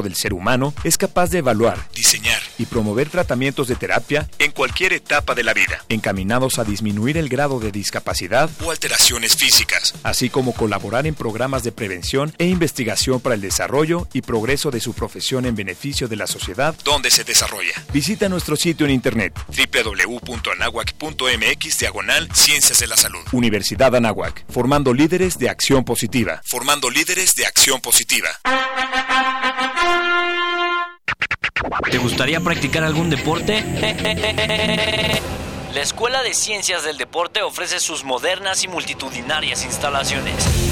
del ser humano es capaz de evaluar, diseñar y promover tratamientos de terapia en cualquier etapa de la vida, encaminados a disminuir el grado de discapacidad o alteraciones físicas, así como colaborar en programas de prevención e investigación para el desarrollo y progreso de su profesión en beneficio de la sociedad donde se desarrolla. Visita nuestro sitio en internet www.anahuac.mx diagonal Ciencias de la Salud. Universidad Anáhuac, formando líderes de acción positiva. Formando líderes de acción positiva. ¿Te gustaría practicar algún deporte? La Escuela de Ciencias del Deporte ofrece sus modernas y multitudinarias instalaciones.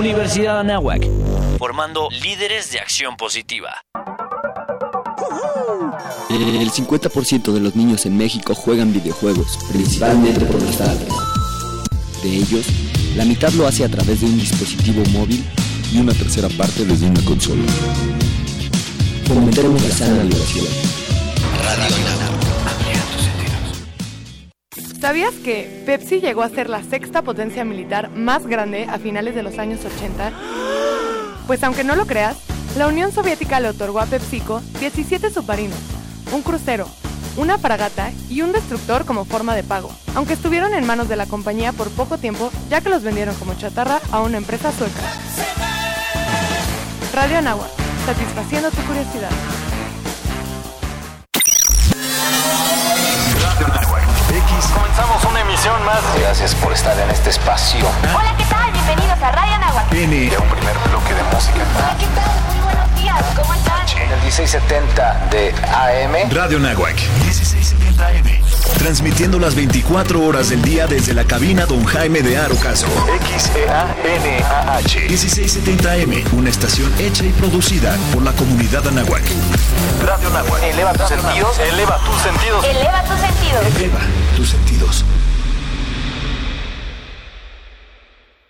Universidad Anáhuac, formando líderes de acción positiva. El 50% de los niños en México juegan videojuegos, principalmente por los tablets. De ellos, la mitad lo hace a través de un dispositivo móvil y una tercera parte desde una consola. Fomentemos la sana vibración. Radio ¿Sabías que Pepsi llegó a ser la sexta potencia militar más grande a finales de los años 80? Pues aunque no lo creas, la Unión Soviética le otorgó a PepsiCo 17 submarinos, un crucero, una fragata y un destructor como forma de pago, aunque estuvieron en manos de la compañía por poco tiempo ya que los vendieron como chatarra a una empresa sueca. Radio Anagua, satisfaciendo tu curiosidad. Comenzamos una emisión más. Gracias por estar en este espacio. Hola, ¿qué tal? Bienvenidos a Radio Anáhuac. Viene un primer bloque de música. Hola, ¿qué tal? Muy buenos días. ¿Cómo están? En el 1670 de AM. Radio Nahuac, 1670 AM. Transmitiendo las 24 horas del día desde la cabina Don Jaime de Arocaso. X-E-A-N-A-H. 1670 AM, una estación hecha y producida por la comunidad Anahuac. Radio Nahuac. Eleva tus sentidos. Eleva tus sentidos. Eleva tus sentidos. Eleva tus sentidos.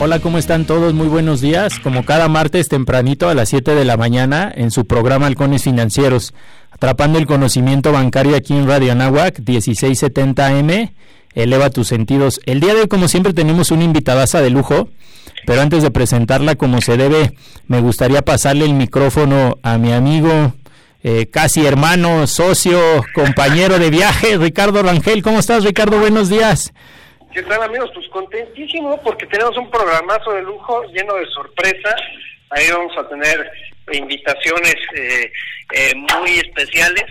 Hola, ¿cómo están todos? Muy buenos días. Como cada martes tempranito a las 7 de la mañana en su programa Halcones Financieros, atrapando el conocimiento bancario aquí en Radio Anáhuac, 1670 AM. Eleva tus sentidos. El día de hoy, como siempre, tenemos una invitadaza de lujo, pero antes de presentarla como se debe, me gustaría pasarle el micrófono a mi amigo, eh, casi hermano, socio, compañero de viaje, Ricardo Rangel. ¿Cómo estás, Ricardo? Buenos días. ¿Qué tal amigos? Pues contentísimo porque tenemos un programazo de lujo lleno de sorpresa. Ahí vamos a tener invitaciones eh, eh, muy especiales.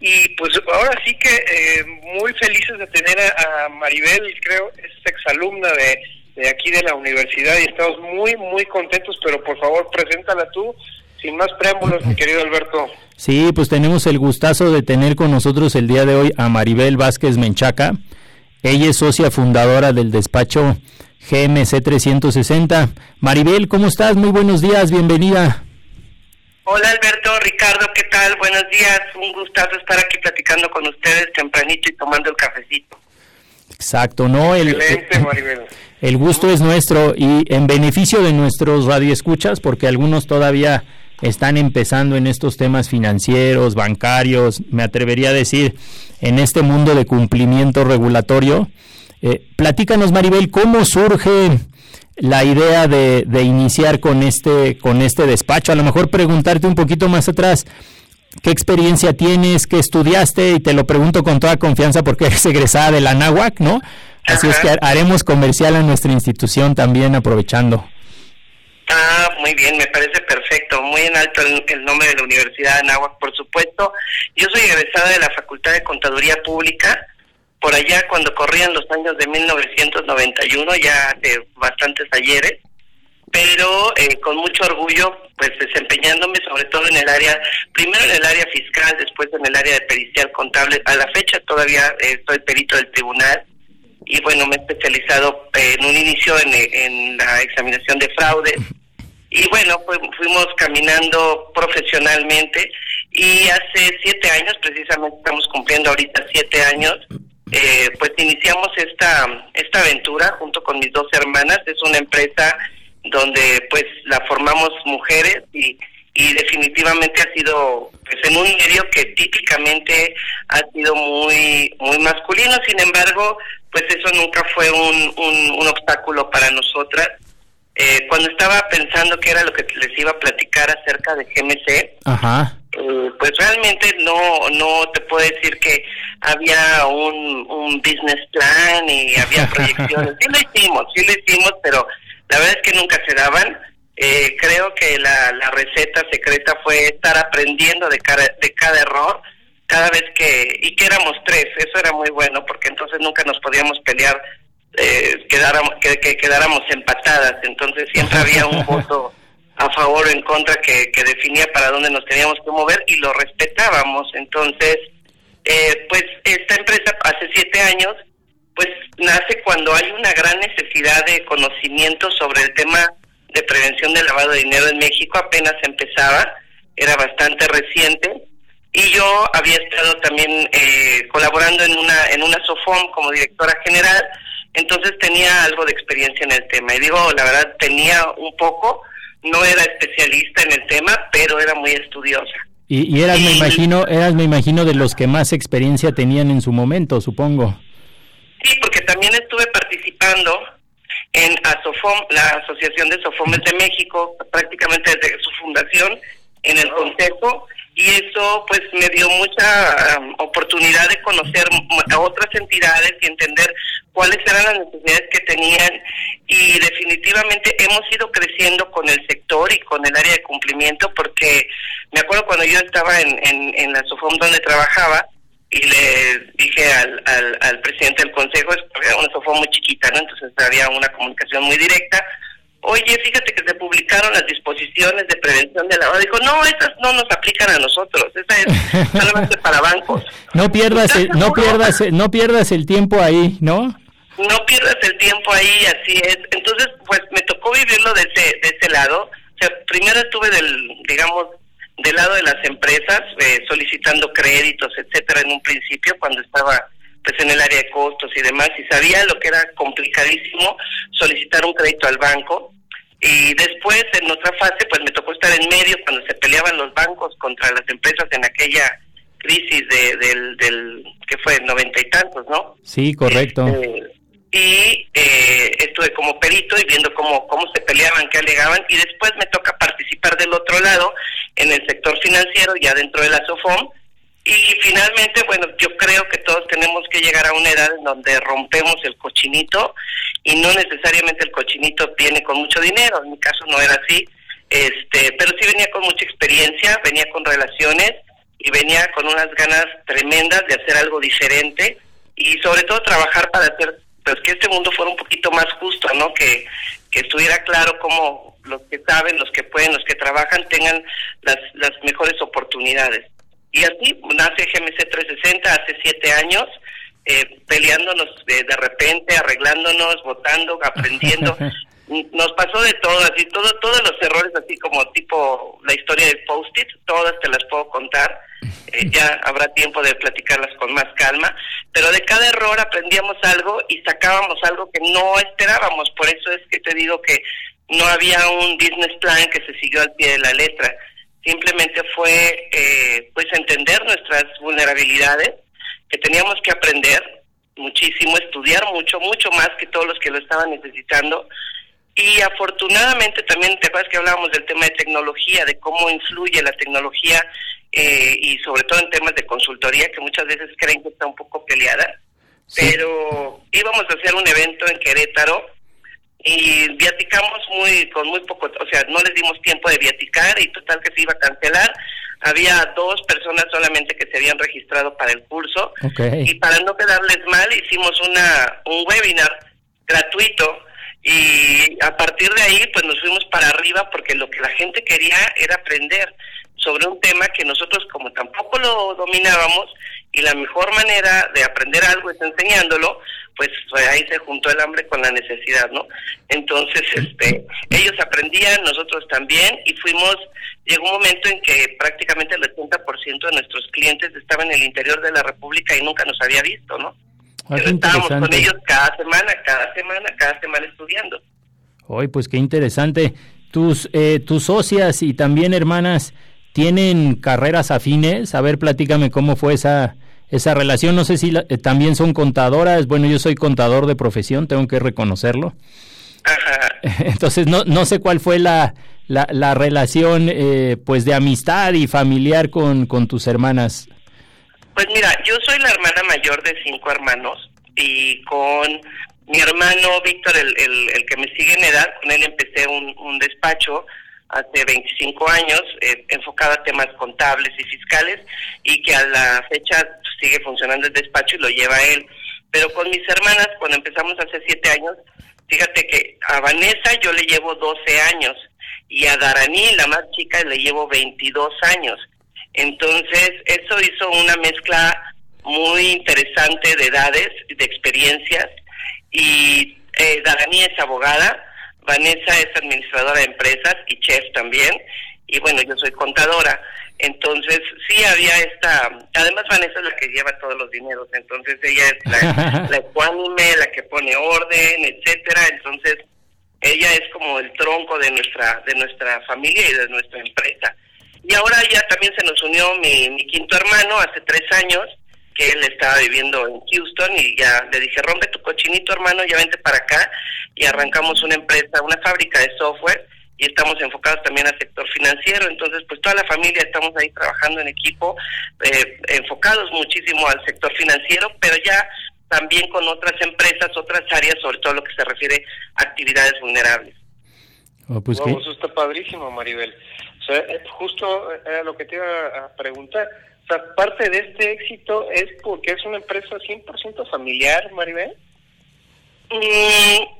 Y pues ahora sí que eh, muy felices de tener a, a, Maribel, creo, es exalumna de, de aquí de la universidad y estamos muy, muy contentos, pero por favor, preséntala tú. Sin más preámbulos, mi querido Alberto. Sí, pues tenemos el gustazo de tener con nosotros el día de hoy a Maribel Vázquez Menchaca. Ella es socia fundadora del despacho GMC 360. Maribel, ¿cómo estás? Muy buenos días, bienvenida. Hola Alberto, Ricardo, ¿qué tal? Buenos días, un gustazo estar aquí platicando con ustedes tempranito y tomando el cafecito. Exacto, ¿no? El, Excelente, Maribel. El gusto es nuestro y en beneficio de nuestros radioescuchas, porque algunos todavía están empezando en estos temas financieros, bancarios, me atrevería a decir, en este mundo de cumplimiento regulatorio. Eh, platícanos, Maribel, ¿cómo surge la idea de, de, iniciar con este, con este despacho? A lo mejor preguntarte un poquito más atrás, ¿qué experiencia tienes? ¿Qué estudiaste? Y te lo pregunto con toda confianza porque eres egresada de la NAWAC, ¿no? Así Ajá. es que haremos comercial a nuestra institución también aprovechando. Ah, muy bien, me parece perfecto. Muy en alto el, el nombre de la Universidad de Anáhuac, por supuesto. Yo soy egresada de la Facultad de Contaduría Pública por allá cuando corrían los años de 1991, ya de bastantes ayeres, pero eh, con mucho orgullo, pues desempeñándome sobre todo en el área, primero en el área fiscal, después en el área de pericial contable. A la fecha todavía eh, soy perito del tribunal y bueno, me he especializado en un inicio en, en la examinación de fraude y bueno, pues fuimos caminando profesionalmente y hace siete años, precisamente estamos cumpliendo ahorita siete años, eh, pues iniciamos esta, esta aventura junto con mis dos hermanas. Es una empresa donde pues la formamos mujeres y, y definitivamente ha sido pues en un medio que típicamente ha sido muy muy masculino sin embargo pues eso nunca fue un, un, obstáculo para nosotras eh, cuando estaba pensando que era lo que les iba a platicar acerca de GMC Ajá. Eh, pues realmente no no te puedo decir que había un, un business plan y había proyecciones sí lo hicimos sí lo hicimos pero la verdad es que nunca se daban. Eh, creo que la, la receta secreta fue estar aprendiendo de cada, de cada error cada vez que, y que éramos tres, eso era muy bueno porque entonces nunca nos podíamos pelear, eh, quedáramos, que, que quedáramos empatadas, entonces siempre había un voto a favor o en contra que, que definía para dónde nos teníamos que mover y lo respetábamos, entonces, eh, pues esta empresa hace siete años pues nace cuando hay una gran necesidad de conocimiento sobre el tema de prevención del lavado de dinero en México, apenas empezaba, era bastante reciente, y yo había estado también eh, colaborando en una, en una SOFOM como directora general, entonces tenía algo de experiencia en el tema. Y digo, la verdad, tenía un poco, no era especialista en el tema, pero era muy estudiosa. Y, y eras, me imagino, eras, me imagino, de los que más experiencia tenían en su momento, supongo. Sí, porque también estuve participando en ASOFOM, la Asociación de Sofomes de México, prácticamente desde su fundación, en el Consejo, y eso pues me dio mucha um, oportunidad de conocer a otras entidades y entender cuáles eran las necesidades que tenían y definitivamente hemos ido creciendo con el sector y con el área de cumplimiento porque me acuerdo cuando yo estaba en, en, la SOFOM donde trabajaba, y le dije al, al, presidente del consejo, eso fue muy chiquita, ¿no? Entonces había una comunicación muy directa. Oye, fíjate que se publicaron las disposiciones de prevención de lavado. Dijo, no, esas no nos aplican a nosotros, esa es solamente para bancos. No pierdas, el, no pierdas, no pierdas el tiempo ahí, ¿no? No pierdas el tiempo ahí, así es. Entonces, pues me tocó vivirlo de ese, de ese lado. O sea, primero estuve del, digamos, del lado de las empresas eh, solicitando créditos, etcétera, en un principio cuando estaba pues en el área de costos y demás y sabía lo que era complicadísimo solicitar un crédito al banco y después en otra fase pues me tocó estar en medio cuando se peleaban los bancos contra las empresas en aquella crisis de, del, del que fue noventa y tantos, ¿no? Sí, correcto. Este, y eh, estuve como perito y viendo cómo, cómo se peleaban, qué alegaban, y después me toca participar del otro lado, en el sector financiero, ya dentro de la SOFOM, y finalmente, bueno, yo creo que todos tenemos que llegar a una edad en donde rompemos el cochinito, y no necesariamente el cochinito viene con mucho dinero, en mi caso no era así, este pero sí venía con mucha experiencia, venía con relaciones, y venía con unas ganas tremendas de hacer algo diferente, y sobre todo trabajar para hacer pues que este mundo fuera un poquito más justo, ¿no? Que, que estuviera claro cómo los que saben, los que pueden, los que trabajan tengan las, las mejores oportunidades. Y así nace GMC 360 hace siete años, eh, peleándonos de, de repente, arreglándonos, votando, aprendiendo. Nos pasó de todo, así, todo, todos los errores, así como tipo la historia del post-it, todas te las puedo contar. Eh, ya habrá tiempo de platicarlas con más calma, pero de cada error aprendíamos algo y sacábamos algo que no esperábamos, por eso es que te digo que no había un business plan que se siguió al pie de la letra, simplemente fue eh, pues entender nuestras vulnerabilidades, que teníamos que aprender muchísimo, estudiar mucho, mucho más que todos los que lo estaban necesitando, y afortunadamente también, te acuerdas que hablábamos del tema de tecnología, de cómo influye la tecnología eh, y sobre todo en temas de consultoría que muchas veces creen que está un poco peleada. Pero íbamos a hacer un evento en Querétaro y viaticamos muy con muy poco, o sea, no les dimos tiempo de viaticar y total que se iba a cancelar. Había dos personas solamente que se habían registrado para el curso. Y para no quedarles mal hicimos una un webinar gratuito y a partir de ahí pues nos fuimos para arriba porque lo que la gente quería era aprender sobre un tema que nosotros como tampoco lo dominábamos y la mejor manera de aprender algo es enseñándolo, pues, ahí se juntó el hambre con la necesidad, ¿no? Entonces, este, ellos aprendían, nosotros también, y fuimos, llegó un momento en que prácticamente el 80% de nuestros clientes estaban en el interior de la República y nunca nos había visto, ¿no? Ah, Pero estábamos con ellos cada semana, cada semana, cada semana estudiando. Hoy, pues qué interesante. Tus, eh, tus socias y también hermanas tienen carreras afines. A ver, platícame cómo fue esa, esa relación. No sé si eh, también son contadoras. Bueno, yo soy contador de profesión, tengo que reconocerlo. Entonces, no, no sé cuál fue la, la, relación eh, pues de amistad y familiar con, con tus hermanas. Pues mira, yo soy la hermana mayor de cinco hermanos y con mi hermano Víctor, el, el, el que me sigue en edad, con él empecé un, un despacho hace 25 años, eh, enfocado a temas contables y fiscales, y que a la fecha sigue funcionando el despacho y lo lleva él. Pero con mis hermanas, cuando empezamos hace 7 años, fíjate que a Vanessa yo le llevo 12 años, y a Darani, la más chica, le llevo 22 años. Entonces, eso hizo una mezcla muy interesante de edades, de experiencias, y eh, Darani es abogada, Vanessa es administradora de empresas y chef también, y bueno, yo soy contadora. Entonces, sí había esta, además Vanessa es la que lleva todos los dineros, entonces ella es la, la ecuánime, la que pone orden, etcétera, entonces ella es como el tronco de nuestra, de nuestra familia y de nuestra empresa. Y ahora ya también se nos unió mi, mi quinto hermano hace tres años, que él estaba viviendo en Houston y ya le dije, rompe tu cochinito hermano, ya vente para acá y arrancamos una empresa, una fábrica de software y estamos enfocados también al sector financiero, entonces pues toda la familia estamos ahí trabajando en equipo, eh, enfocados muchísimo al sector financiero, pero ya también con otras empresas, otras áreas, sobre todo lo que se refiere a actividades vulnerables. Oh, pues eso está padrísimo, Maribel. O sea, eh, justo era lo que te iba a preguntar parte de este éxito es porque es una empresa 100% familiar, Maribel. Mm,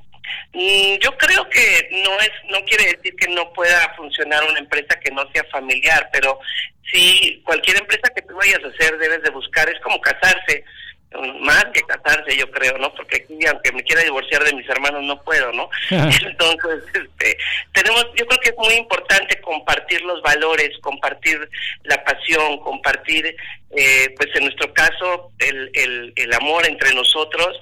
yo creo que no es, no quiere decir que no pueda funcionar una empresa que no sea familiar, pero sí, cualquier empresa que tú vayas a hacer debes de buscar, es como casarse más que casarse yo creo no porque aquí aunque me quiera divorciar de mis hermanos no puedo no entonces este tenemos yo creo que es muy importante compartir los valores compartir la pasión compartir eh, pues en nuestro caso el, el, el amor entre nosotros.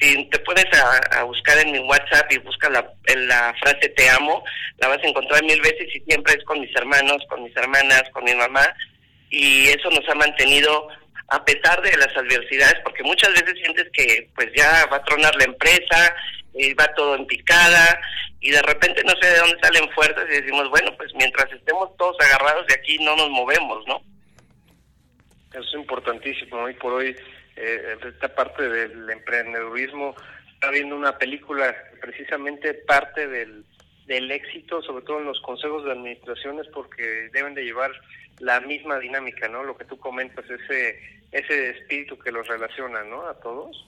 Si te pones a, buscar en mi WhatsApp y buscas la, la frase te amo la vas a encontrar mil veces y siempre es con mis hermanos con mis hermanas con mi mamá. Y eso nos ha mantenido a pesar de las adversidades, porque muchas veces sientes que pues ya va a tronar la empresa, y va todo en picada, y de repente no sé de dónde salen fuerzas y decimos, bueno, pues mientras estemos todos agarrados de aquí no nos movemos, ¿no? Eso es importantísimo, hoy por hoy eh, esta parte del emprendedurismo está viendo una película precisamente parte del, del éxito, sobre todo en los consejos de administraciones, porque deben de llevar la misma dinámica, ¿no? Lo que tú comentas, ese ese espíritu que los relaciona, ¿no? A todos.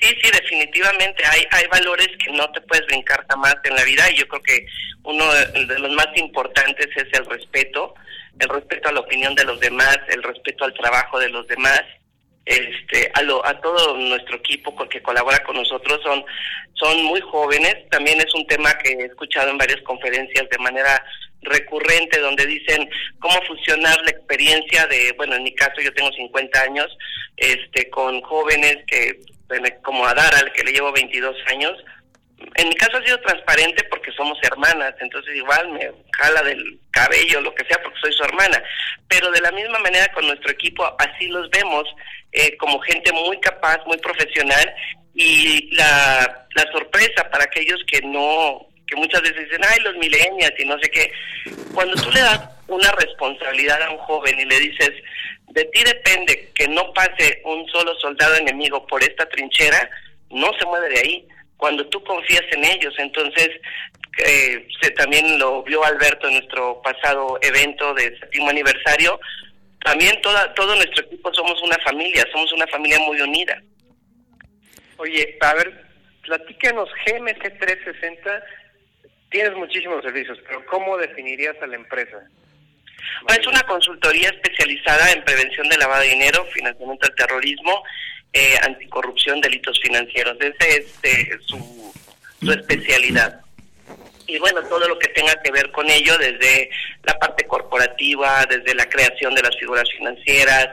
Sí, sí, definitivamente hay hay valores que no te puedes brincar jamás en la vida y yo creo que uno de los más importantes es el respeto, el respeto a la opinión de los demás, el respeto al trabajo de los demás este a, lo, a todo nuestro equipo que colabora con nosotros son son muy jóvenes. También es un tema que he escuchado en varias conferencias de manera recurrente donde dicen cómo funcionar la experiencia de bueno en mi caso yo tengo 50 años este con jóvenes que como a Dara al que le llevo 22 años. En mi caso ha sido transparente porque somos hermanas, entonces igual me jala del cabello, lo que sea, porque soy su hermana. Pero de la misma manera con nuestro equipo, así los vemos eh, como gente muy capaz, muy profesional. Y la, sorpresa para aquellos que no, que muchas veces dicen, ay, los millennials y no sé qué, cuando tú le das una responsabilidad a un joven y le dices, de ti depende que no pase un solo soldado enemigo por esta trinchera, no se mueve de ahí cuando tú confías en ellos. Entonces, eh, también lo vio Alberto en nuestro pasado evento de séptimo aniversario, también toda, todo nuestro equipo somos una familia, somos una familia muy unida. Oye, a ver, platícanos GMC 360, tienes muchísimos servicios, pero ¿cómo definirías a la empresa? Es una consultoría especializada en prevención de lavado de dinero, financiamiento del terrorismo, eh, anticorrupción, delitos financieros. Esa es eh, su, su especialidad y bueno, todo lo que tenga que ver con ello, desde la parte corporativa, desde la creación de las figuras financieras,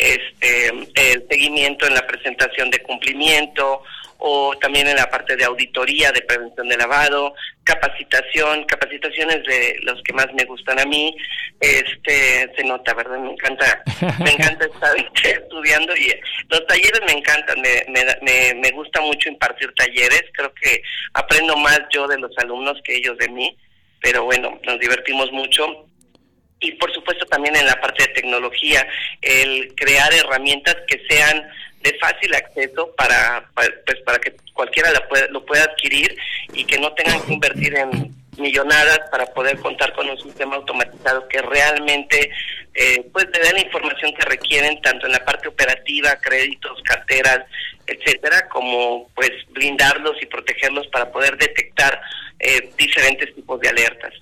este, el seguimiento en la presentación de cumplimiento o también en la parte de auditoría, de prevención de lavado, capacitación, capacitaciones de los que más me gustan a mí, este, se nota, ¿verdad? Me encanta, me encanta estar estudiando y los talleres me encantan, me, me, me gusta mucho impartir talleres, creo que aprendo más yo de los alumnos que ellos de mí, pero bueno, nos divertimos mucho y por supuesto también en la parte de tecnología, el crear herramientas que sean de fácil acceso para, pues para que cualquiera la lo pueda adquirir y que no tengan que invertir en millonadas para poder contar con un sistema automatizado que realmente eh, pues le dé la información que requieren tanto en la parte operativa, créditos, carteras, etcétera, como pues blindarlos y protegerlos para poder detectar eh, diferentes tipos de alertas.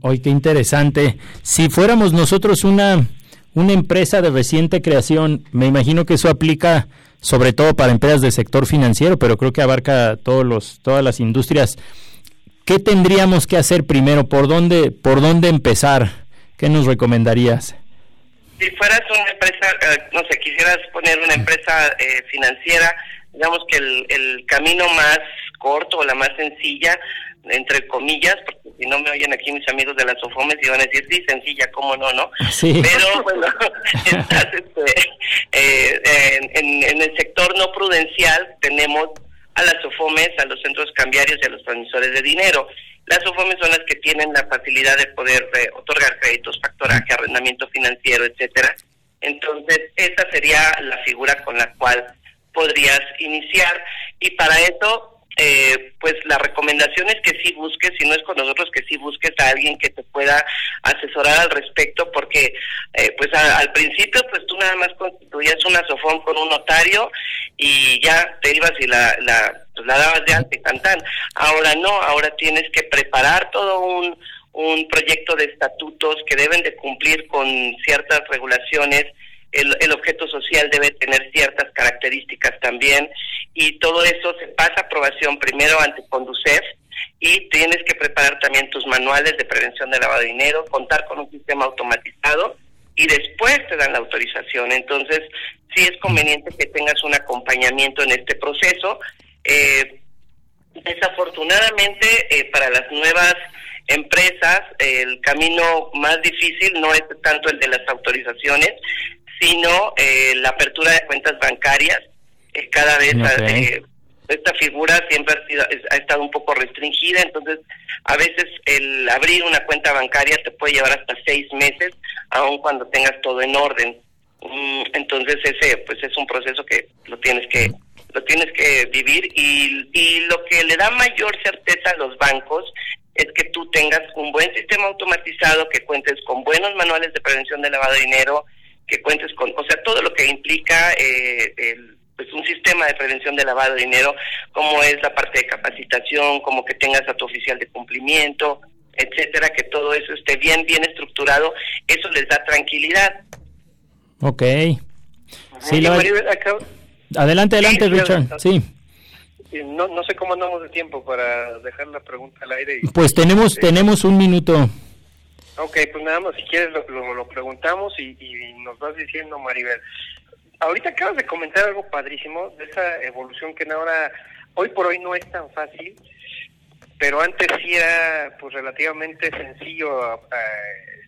Hoy qué interesante. Si fuéramos nosotros una una empresa de reciente creación, me imagino que eso aplica sobre todo para empresas del sector financiero, pero creo que abarca todos los, todas las industrias. ¿Qué tendríamos que hacer primero? ¿Por dónde, por dónde empezar? ¿Qué nos recomendarías? Si fueras una empresa, eh, no sé, quisieras poner una empresa eh, financiera, digamos que el camino más corto o la más sencilla entre comillas, porque si no me oyen aquí mis amigos de las SOFOMES y van a decir, sí, sencilla, ¿cómo no, no? Pero bueno, estás, este, eh, en, en, el sector no prudencial tenemos a las SOFOMES, a los centros cambiarios y a los transmisores de dinero. Las SOFOMES son las que tienen la facilidad de poder eh, otorgar créditos, factoraje, arrendamiento financiero, etcétera. Entonces, esa sería la figura con la cual podrías iniciar y para eso eh, pues la recomendación es que sí busques, si no es con nosotros, que sí busques a alguien que te pueda asesorar al respecto, porque eh, pues al principio pues tú nada más constituías una sofón con un notario y ya te ibas y la, la, pues, la dabas de alta y cantan. Ahora no, ahora tienes que preparar todo un, un proyecto de estatutos que deben de cumplir con ciertas regulaciones el, objeto social debe tener ciertas características también y todo eso se pasa a aprobación primero ante Conducef y tienes que preparar también tus manuales de prevención de lavado de dinero, contar con un sistema automatizado y después te dan la autorización. Entonces, sí es conveniente que tengas un acompañamiento en este proceso. Eh, desafortunadamente, eh, para las nuevas empresas, el camino más difícil no es tanto el de las autorizaciones, sino eh, la apertura de cuentas bancarias. Eh, cada vez eh, esta figura siempre ha, sido, ha estado un poco restringida, entonces a veces el abrir una cuenta bancaria te puede llevar hasta seis meses, aun cuando tengas todo en orden. Mm, entonces ese pues es un proceso que lo tienes que lo tienes que vivir y, y lo que le da mayor certeza a los bancos es que tú tengas un buen sistema automatizado, que cuentes con buenos manuales de prevención de lavado de dinero, que cuentes con, o sea, todo lo que implica eh, pues un sistema de prevención de lavado de dinero, como es la parte de capacitación, como que tengas a tu oficial de cumplimiento, etcétera, que todo eso esté bien, bien estructurado, eso les da tranquilidad. Ok. Sí, Adelante, adelante, Richard. Sí. No, no sé cómo andamos de tiempo para dejar la pregunta al aire. pues tenemos, tenemos un minuto. Ok, pues nada más, si quieres lo, lo, preguntamos y, nos vas diciendo, Maribel. Ahorita acabas de comentar algo padrísimo de esa evolución que ahora, hoy por hoy no es tan fácil, pero antes sí era pues relativamente sencillo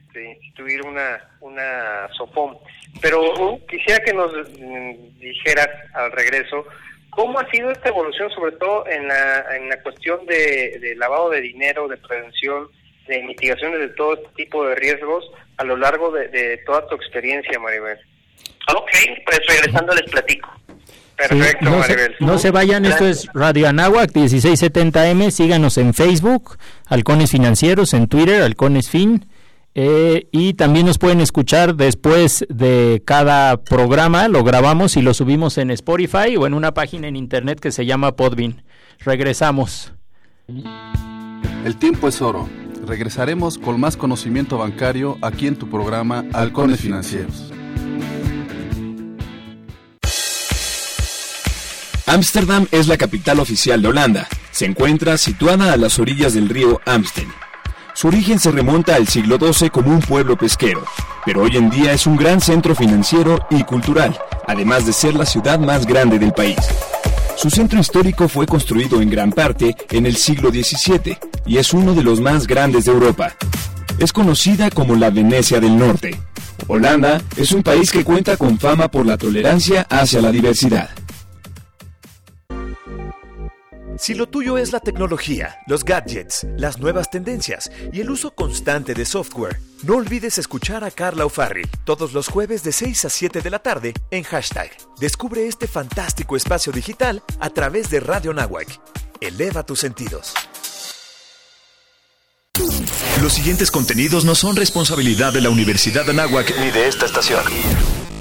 este, instituir una, una SOFOM. Pero quisiera que nos mm, dijeras al regreso, ¿cómo ha sido esta evolución, sobre todo en la, en la cuestión de, de lavado de dinero, de prevención? De mitigaciones de todo este tipo de riesgos a lo largo de, toda tu experiencia, Maribel. Ok, pues regresando les platico. Perfecto, no, se, no, se, vayan, esto es Radio Anáhuac 1670M, síganos en Facebook, Halcones Financieros, en Twitter, Halcones Fin, eh, y también nos pueden escuchar después de cada programa, lo grabamos y lo subimos en Spotify o en una página en internet que se llama Podbean. Regresamos. El tiempo es oro. Regresaremos con más conocimiento bancario aquí en tu programa Halcones Financieros. Ámsterdam es la capital oficial de Holanda. Se encuentra situada a las orillas del río Amstel. Su origen se remonta al siglo XII como un pueblo pesquero, pero hoy en día es un gran centro financiero y cultural, además de ser la ciudad más grande del país. Su centro histórico fue construido en gran parte en el siglo XVII y es uno de los más grandes de Europa. Es conocida como la Venecia del Norte. Holanda es un país que cuenta con fama por la tolerancia hacia la diversidad. Si lo tuyo es la tecnología, los gadgets, las nuevas tendencias y el uso constante de software, no olvides escuchar a Carla O'Farrill todos los jueves de 6 a 7 de la tarde en hashtag. Descubre este fantástico espacio digital a través de Radio Nahuac. Eleva tus sentidos. Los siguientes contenidos no son responsabilidad de la Universidad de Anáhuac ni de esta estación.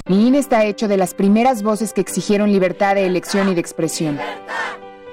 Mi INE está hecho de las primeras voces que exigieron libertad de elección y de expresión.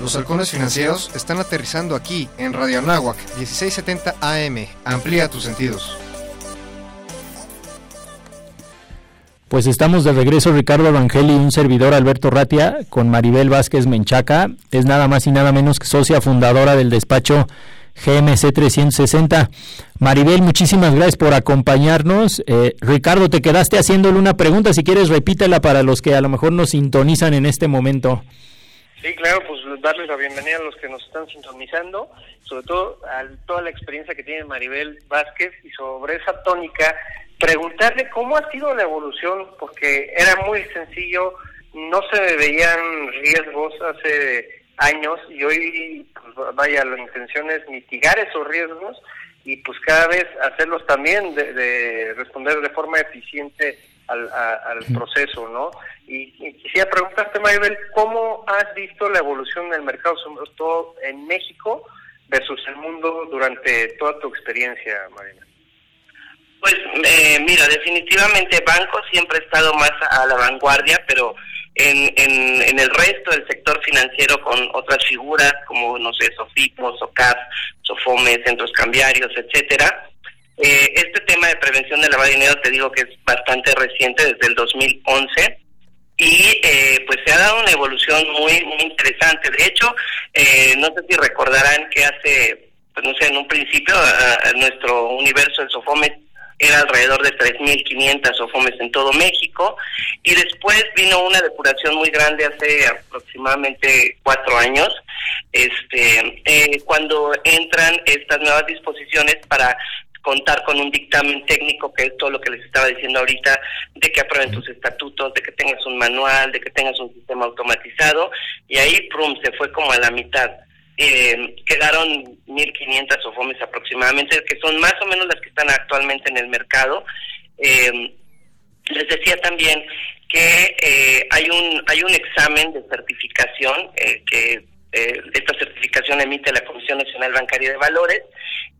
Los halcones financieros están aterrizando aquí en Radio Anáhuac 1670 AM. Amplía tus sentidos. Pues estamos de regreso Ricardo Evangeli y un servidor Alberto Ratia con Maribel Vázquez Menchaca. Es nada más y nada menos que socia fundadora del despacho GMC 360. Maribel, muchísimas gracias por acompañarnos. Eh, Ricardo, te quedaste haciéndole una pregunta, si quieres repítela para los que a lo mejor nos sintonizan en este momento. Sí, claro, pues darles la bienvenida a los que nos están sintonizando, sobre todo a toda la experiencia que tiene Maribel Vázquez y sobre esa tónica, preguntarle cómo ha sido la evolución, porque era muy sencillo, no se veían riesgos hace años y hoy, pues, vaya, la intención es mitigar esos riesgos y pues cada vez hacerlos también de responder de forma eficiente al, al proceso, ¿no? Y, quisiera preguntarte, Maribel, ¿cómo has visto la evolución del mercado, sobre todo en México versus el mundo durante toda tu experiencia, Maribel? Pues eh, mira, definitivamente banco siempre ha estado más a la vanguardia, pero en, en, en, el resto del sector financiero con otras figuras como, no sé, Sofipos, SOCAS, Sofome, centros cambiarios, etcétera, eh, este tema de prevención de lavado de dinero te digo que es bastante reciente, desde el 2011, y eh, pues se ha dado una evolución muy, muy interesante. De hecho, eh, no sé si recordarán que hace, pues no sé, en un principio nuestro universo de Sofomes era alrededor de 3.500 Sofomes en todo México, y después vino una depuración muy grande hace aproximadamente cuatro años, este, cuando entran estas nuevas disposiciones para contar con un dictamen técnico, que es todo lo que les estaba diciendo ahorita, de que aprueben tus estatutos, de que tengas un manual, de que tengas un sistema automatizado, y ahí, prum, se fue como a la mitad. Eh, quedaron 1.500 SOFOMES aproximadamente, que son más o menos las que están actualmente en el mercado. Eh, les decía también que eh, hay un hay un examen de certificación eh, que eh, esta certificación emite la Comisión Nacional Bancaria de Valores.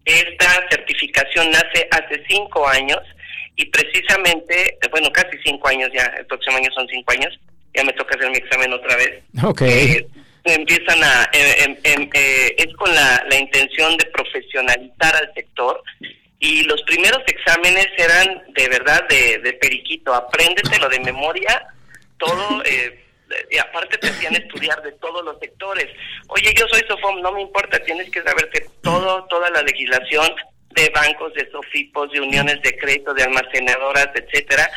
Esta certificación nace hace cinco años y precisamente, bueno, casi cinco años ya, el próximo año son cinco años, ya me toca hacer mi examen otra vez. Ok. Empiezan a, em, em, es con la, la intención de profesionalizar al sector y los primeros exámenes eran de verdad de, de periquito, apréndetelo de memoria, todo, eh, y aparte te hacían estudiar de todos los sectores. Oye, yo soy SOFOM, no me importa, tienes que saberte todo, toda la legislación de bancos, de SOFIPOS, de uniones de crédito, de almacenadoras, etcétera.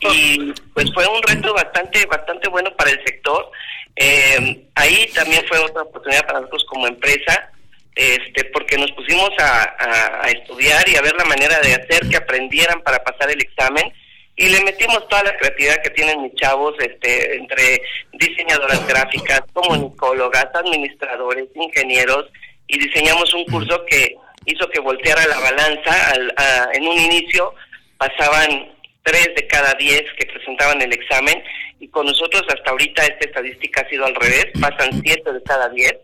Y pues fue un reto bastante, bastante bueno para el sector. Eh, ahí también fue otra oportunidad para nosotros como empresa este, porque nos pusimos a, estudiar y a ver la manera de hacer que aprendieran para pasar el examen y le metimos toda la creatividad que tienen mis chavos, este, entre diseñadoras gráficas, comunicólogas, administradores, ingenieros, y diseñamos un curso que hizo que volteara la balanza. Al, en un inicio pasaban tres de cada diez que presentaban el examen, y con nosotros hasta ahorita esta estadística ha sido al revés, pasan siete de cada diez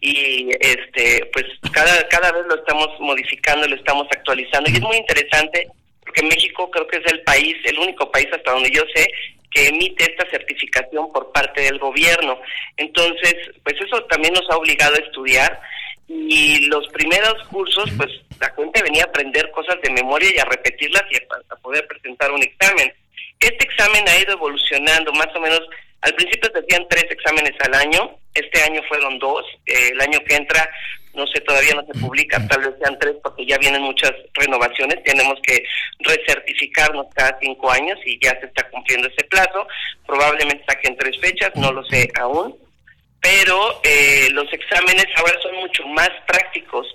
y este pues cada cada vez lo estamos modificando lo estamos actualizando y es muy interesante porque México creo que es el país el único país hasta donde yo sé que emite esta certificación por parte del gobierno. Entonces pues eso también nos ha obligado a estudiar y los primeros cursos pues la gente venía a aprender cosas de memoria y a repetirlas y a poder presentar un examen. Este examen ha ido evolucionando más o menos al principio se hacían tres exámenes al año, este año fueron dos, eh, el año que entra, no sé, todavía no se publica, tal vez sean tres porque ya vienen muchas renovaciones, tenemos que recertificarnos cada cinco años y ya se está cumpliendo ese plazo, probablemente saquen tres fechas, no lo sé aún, pero eh, los exámenes ahora son mucho más prácticos,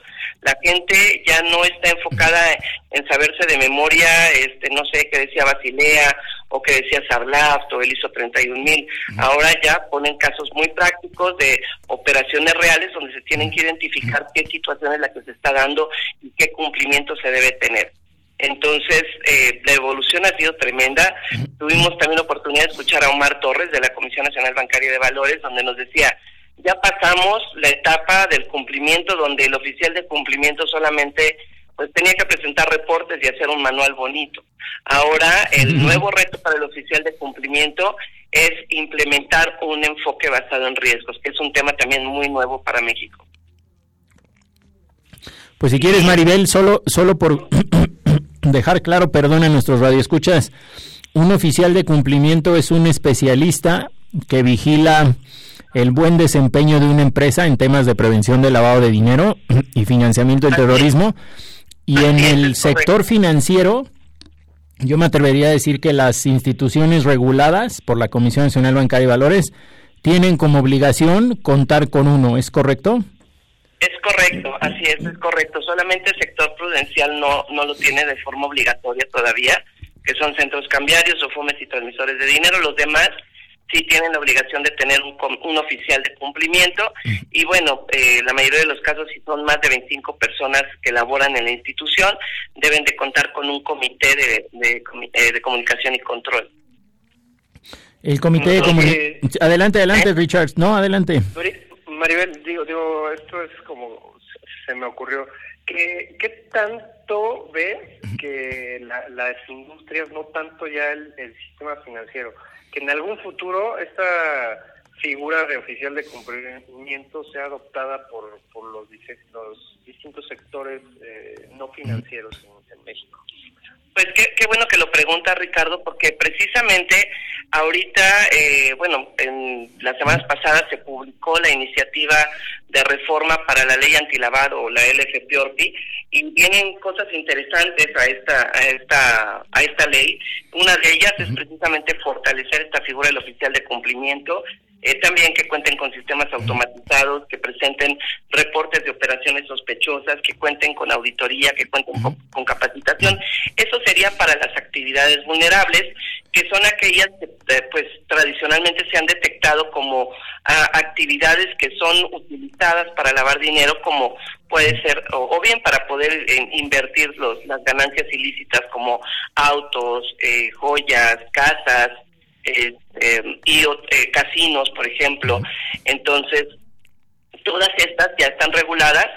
la gente ya no está enfocada en saberse de memoria, este, no sé, qué decía Basilea o que decía Sablaft o el ISO 31000. Ahora ya ponen casos muy prácticos de operaciones reales donde se tienen que identificar qué situación es la que se está dando y qué cumplimiento se debe tener. Entonces, eh, la evolución ha sido tremenda. Tuvimos también la oportunidad de escuchar a Omar Torres de la Comisión Nacional Bancaria de Valores, donde nos decía, ya pasamos la etapa del cumplimiento, donde el oficial de cumplimiento solamente pues tenía que presentar reportes y hacer un manual bonito. Ahora el nuevo reto para el oficial de cumplimiento es implementar un enfoque basado en riesgos, que es un tema también muy nuevo para México. Pues si quieres, Maribel, solo, solo por dejar claro, perdón a nuestros radioescuchas, un oficial de cumplimiento es un especialista que vigila el buen desempeño de una empresa en temas de prevención de lavado de dinero y financiamiento del terrorismo. Y en el sector financiero, yo me atrevería a decir que las instituciones reguladas por la Comisión Nacional Bancaria y Valores tienen como obligación contar con uno, ¿es correcto? Es correcto, así es, es correcto. Solamente el sector prudencial no, no lo tiene de forma obligatoria todavía, que son centros cambiarios o fumes y transmisores de dinero. Los demás sí tienen la obligación de tener un, un oficial de cumplimiento y bueno, eh, la mayoría de los casos, si son más de 25 personas que laboran en la institución, deben de contar con un comité de, de, eh, de comunicación y control. El comité de comunicación... Adelante, adelante, ¿Eh? Richards. No, adelante. Maribel, digo, digo, esto es como se me ocurrió. ¿Qué, qué tanto ve que las industrias, no tanto ya el sistema financiero, que en algún futuro esta figura de oficial de cumplimiento sea adoptada por, por los, los distintos sectores eh, no financieros en, México. Pues qué, qué, bueno que lo pregunta Ricardo, porque precisamente ahorita, eh, bueno, en las semanas pasadas se publicó la iniciativa de reforma para la ley antilavado o la LFPORPI y vienen cosas interesantes a esta a esta a esta ley. Una de ellas es precisamente fortalecer esta figura del oficial de cumplimiento eh, también que cuenten con sistemas automatizados, que presenten reportes de operaciones sospechosas, que cuenten con auditoría, que cuenten con, capacitación. Eso sería para las actividades vulnerables, que son aquellas que eh, pues tradicionalmente se han detectado como ah, actividades que son utilizadas para lavar dinero, como puede ser, o, bien para poder eh, invertir los, las ganancias ilícitas como autos, joyas, casas, eh, eh, y eh, casinos, por ejemplo. Entonces, todas estas ya están reguladas.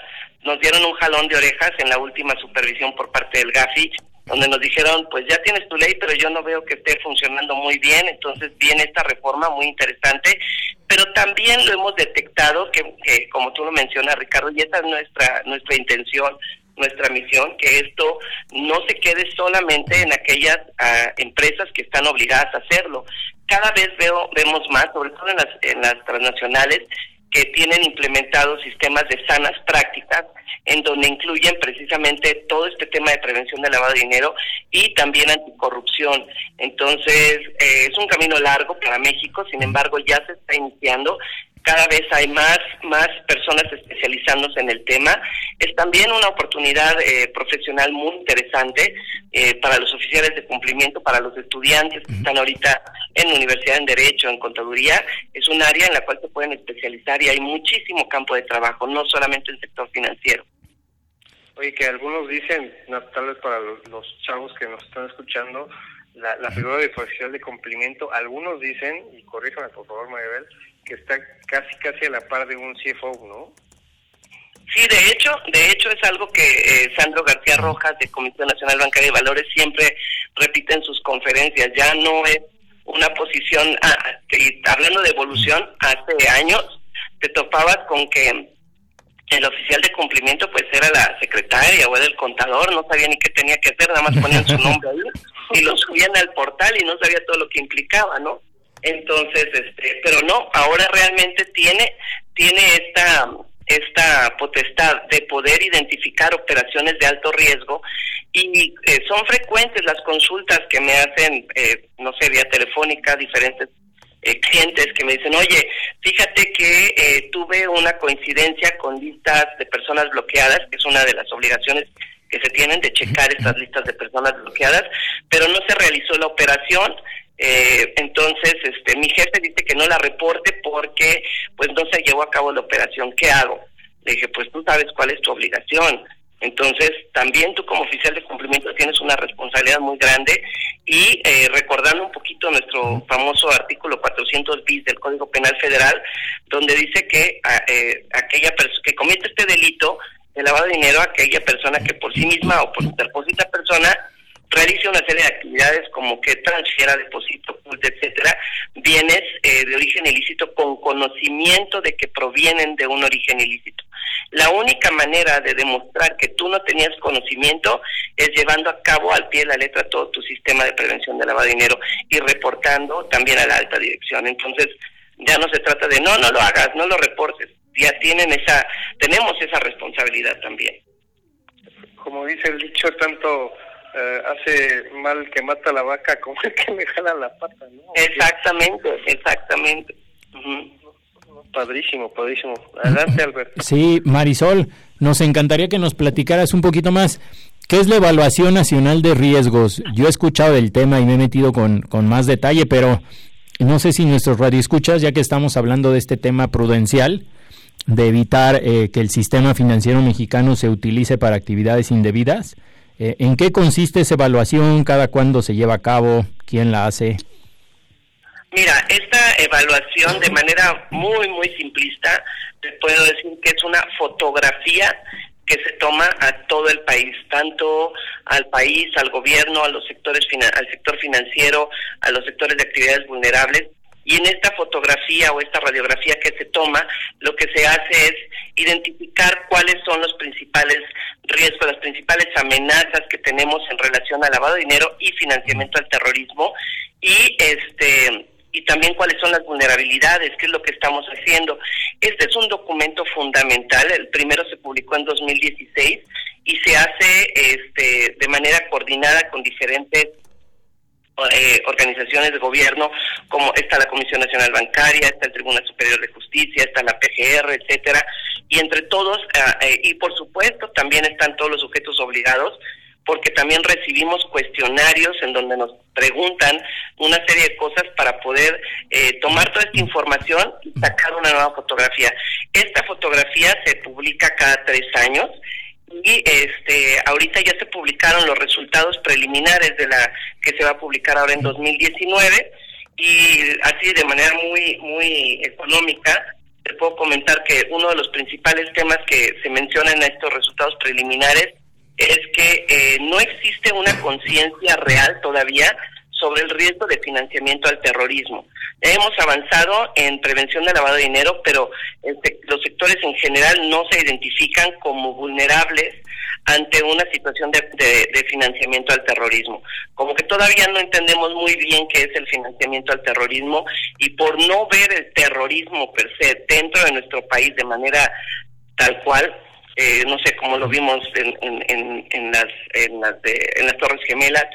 Nos dieron un jalón de orejas en la última supervisión por parte del GAFI, donde nos dijeron, pues ya tienes tu ley, pero yo no veo que esté funcionando muy bien, entonces viene esta reforma muy interesante, pero también lo hemos detectado, que, que como tú lo mencionas, Ricardo, y esa es nuestra, nuestra intención, nuestra misión, que esto no se quede solamente en aquellas ah, empresas que están obligadas a hacerlo. Cada vez veo, vemos más, sobre todo en las, en las transnacionales, que tienen implementados sistemas de sanas prácticas en donde incluyen precisamente todo este tema de prevención de lavado de dinero y también anticorrupción. Entonces, eh, es un camino largo para México, sin embargo, ya se está iniciando cada vez hay más, más personas especializándose en el tema. Es también una oportunidad eh, profesional muy interesante eh, para los oficiales de cumplimiento, para los estudiantes que están ahorita en la universidad en Derecho, en Contaduría. Es un área en la cual se pueden especializar y hay muchísimo campo de trabajo, no solamente en el sector financiero. Oye, que algunos dicen, tal vez para los, chavos que nos están escuchando, la, la figura de oficial de cumplimiento, algunos dicen, y corríjame por favor, Maribel, que está casi casi a la par de un CFO, ¿no? Sí, de hecho, de hecho es algo que eh, Sandro García Rojas de Comisión Nacional Bancaria de Valores siempre repite en sus conferencias. Ya no es una posición, ah, hablando de evolución, hace años te topabas con que el oficial de cumplimiento pues era la secretaria o era el contador, no sabía ni qué tenía que hacer, nada más ponían su nombre ahí y lo subían al portal y no sabía todo lo que implicaba, ¿no? Entonces, este, pero no, ahora realmente tiene, tiene esta, esta potestad de poder identificar operaciones de alto riesgo y eh, son frecuentes las consultas que me hacen, eh, no sé, vía telefónica, diferentes eh, clientes que me dicen, oye, fíjate que tuve una coincidencia con listas de personas bloqueadas, que es una de las obligaciones que se tienen de checar estas listas de personas bloqueadas, pero no se realizó la operación, eh, entonces, este, mi jefe dice que no la reporte porque, pues, no se llevó a cabo la operación. ¿Qué hago? Le dije, pues, tú sabes cuál es tu obligación. Entonces, también tú como oficial de cumplimiento tienes una responsabilidad muy grande y eh, recordando un poquito nuestro famoso artículo 400 bis del Código Penal Federal, donde dice que a, eh, aquella persona que comete este delito de lavado de dinero, aquella persona que por sí misma o por interposita persona realice una serie de actividades como que transfiera, deposito, etcétera, bienes eh, de origen ilícito con conocimiento de que provienen de un origen ilícito. La única manera de demostrar que tú no tenías conocimiento es llevando a cabo al pie de la letra todo tu sistema de prevención de lavado de dinero y reportando también a la alta dirección. Entonces, ya no se trata de no, no lo hagas, no lo reportes. Ya tienen esa, tenemos esa responsabilidad también. Como dice el dicho, tanto eh, hace mal que mata la vaca como el que me jala la pata, ¿no? Exactamente, exactamente. Padrísimo, padrísimo. Adelante, Alberto. Sí, Marisol, nos encantaría que nos platicaras un poquito más. ¿Qué es la evaluación nacional de riesgos? Yo he escuchado el tema y me he metido con, con más detalle, pero no sé si nuestros radioescuchas, ya que estamos hablando de este tema prudencial, de evitar eh, que el sistema financiero mexicano se utilice para actividades indebidas, eh, ¿En qué consiste esa evaluación? ¿Cada cuándo se lleva a cabo? ¿Quién la hace? Mira, esta evaluación de manera muy, muy simplista, te puedo decir que es una fotografía que se toma a todo el país, tanto al país, al gobierno, a los sectores al sector financiero, a los sectores de actividades vulnerables y en esta fotografía o esta radiografía que se toma, lo que se hace es identificar cuáles son los principales riesgos, las principales amenazas que tenemos en relación al lavado de dinero y financiamiento al terrorismo y este y también cuáles son las vulnerabilidades, qué es lo que estamos haciendo. Este es un documento fundamental, el primero se publicó en 2016 y se hace este de manera coordinada con diferentes eh, organizaciones de gobierno, como está la Comisión Nacional Bancaria, está el Tribunal Superior de Justicia, está la PGR, etcétera, y entre todos, ah, eh, y por supuesto también están todos los sujetos obligados, porque también recibimos cuestionarios en donde nos preguntan una serie de cosas para poder eh, tomar toda esta información y sacar una nueva fotografía. Esta fotografía se publica cada tres años y este ahorita ya se publicaron los resultados preliminares de la que se va a publicar ahora en 2019 y así de manera muy muy económica te puedo comentar que uno de los principales temas que se mencionan en estos resultados preliminares es que eh, no existe una conciencia real todavía sobre el riesgo de financiamiento al terrorismo. Hemos avanzado en prevención de lavado de dinero, pero este, los sectores en general no se identifican como vulnerables ante una situación de, de, financiamiento al terrorismo. Como que todavía no entendemos muy bien qué es el financiamiento al terrorismo y por no ver el terrorismo per se dentro de nuestro país de manera tal cual, eh, no sé cómo lo vimos en, en, en, las, en, las, en las Torres Gemelas,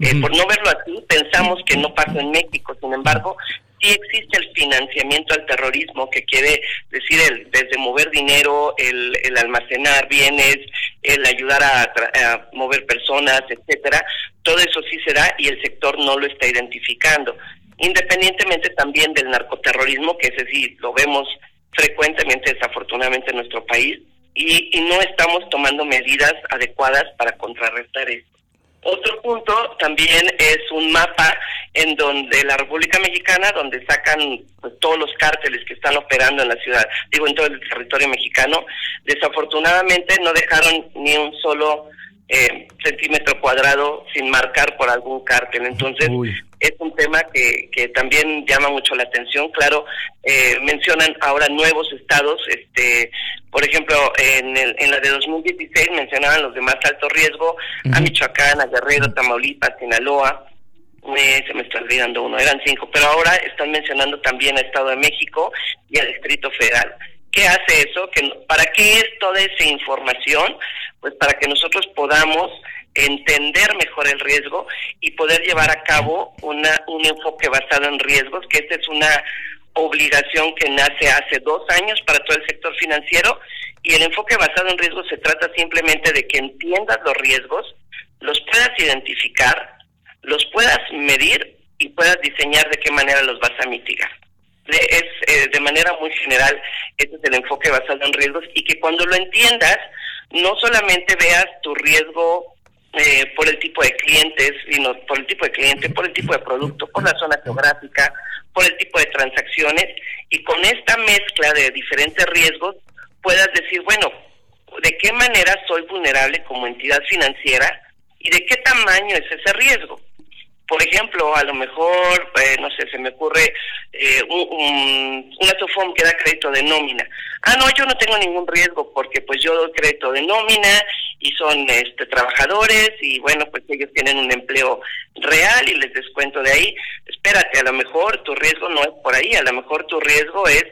eh, por no verlo así, pensamos que no pasa en México. Sin embargo, sí existe el financiamiento al terrorismo, que quiere decir el, desde mover dinero, el, el almacenar bienes, el ayudar a, a, mover personas, etcétera. Todo eso sí se da y el sector no lo está identificando. Independientemente también del narcoterrorismo, que ese sí lo vemos frecuentemente, desafortunadamente, en nuestro país, y, y no estamos tomando medidas adecuadas para contrarrestar esto. Otro punto también es un mapa en donde la República Mexicana, donde sacan pues, todos los cárteles que están operando en la ciudad, digo en todo el territorio mexicano, desafortunadamente no dejaron ni un solo eh, centímetro cuadrado sin marcar por algún cártel. Entonces, es un tema que, que también llama mucho la atención. Claro, eh, mencionan ahora nuevos estados, este, por ejemplo, en, el, en la de 2016 mencionaban los de más alto riesgo, a Michoacán, a Guerrero, Tamaulipas, Sinaloa, se me está olvidando uno, eran cinco, pero ahora están mencionando también a Estado de México y al Distrito Federal. ¿Qué hace eso? Que, ¿Para qué es toda esa información? Pues para que nosotros podamos entender mejor el riesgo y poder llevar a cabo una, un enfoque basado en riesgos, que esta es una obligación que nace hace dos años para todo el sector financiero y el enfoque basado en riesgos se trata simplemente de que entiendas los riesgos, los puedas identificar, los puedas medir y puedas diseñar de qué manera los vas a mitigar. Es eh, de manera muy general, este es el enfoque basado en riesgos y que cuando lo entiendas, no solamente veas tu riesgo eh, por el tipo de clientes, sino por el tipo de cliente, por el tipo de producto, por la zona geográfica, por el tipo de transacciones y con esta mezcla de diferentes riesgos puedas decir, bueno, ¿de qué manera soy vulnerable como entidad financiera y de qué tamaño es ese riesgo? Por ejemplo, a lo mejor, eh, no sé, se me ocurre eh, un, un, una que da crédito de nómina. Ah, no, yo no tengo ningún riesgo porque pues yo doy crédito de nómina y son este trabajadores y bueno, pues ellos tienen un empleo real y les descuento de ahí. Espérate, a lo mejor tu riesgo no es por ahí, a lo mejor tu riesgo es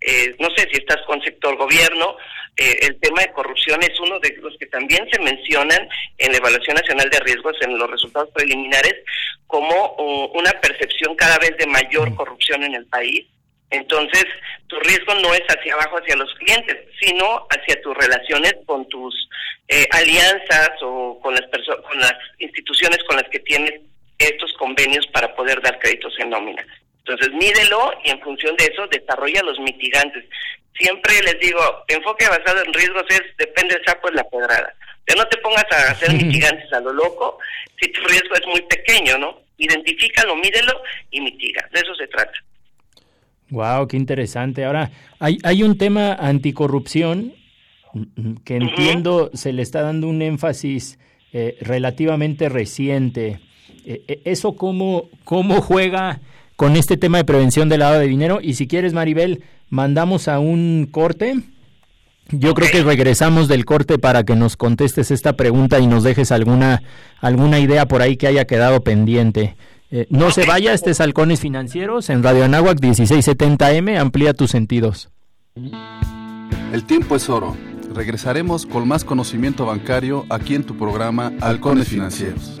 eh, no sé si estás con sector gobierno, eh, el tema de corrupción es uno de los que también se mencionan en la Evaluación Nacional de Riesgos en los resultados preliminares como uh, una percepción cada vez de mayor corrupción en el país. Entonces, tu riesgo no es hacia abajo, hacia los clientes, sino hacia tus relaciones con tus eh, alianzas o con las, con las instituciones con las que tienes estos convenios para poder dar créditos en nómina. Entonces, mídelo y en función de eso desarrolla los mitigantes. Siempre les digo, enfoque basado en riesgos es depende del sapo de la pedrada. Ya no te pongas a hacer mitigantes a lo loco si tu riesgo es muy pequeño, ¿no? Identifícalo, mídelo y mitiga. De eso se trata. Wow, qué interesante. Ahora, hay, hay un tema anticorrupción que entiendo se le está dando un énfasis eh, relativamente reciente. Eh, eh, ¿Eso cómo, cómo juega con este tema de prevención del lavado de dinero? Y si quieres, Maribel, mandamos a un corte. Yo creo que regresamos del corte para que nos contestes esta pregunta y nos dejes alguna, alguna idea por ahí que haya quedado pendiente. Eh, no se vaya, este es Halcones Financieros en Radio Anáhuac 1670M, amplía tus sentidos. El tiempo es oro. Regresaremos con más conocimiento bancario aquí en tu programa Halcones Financieros.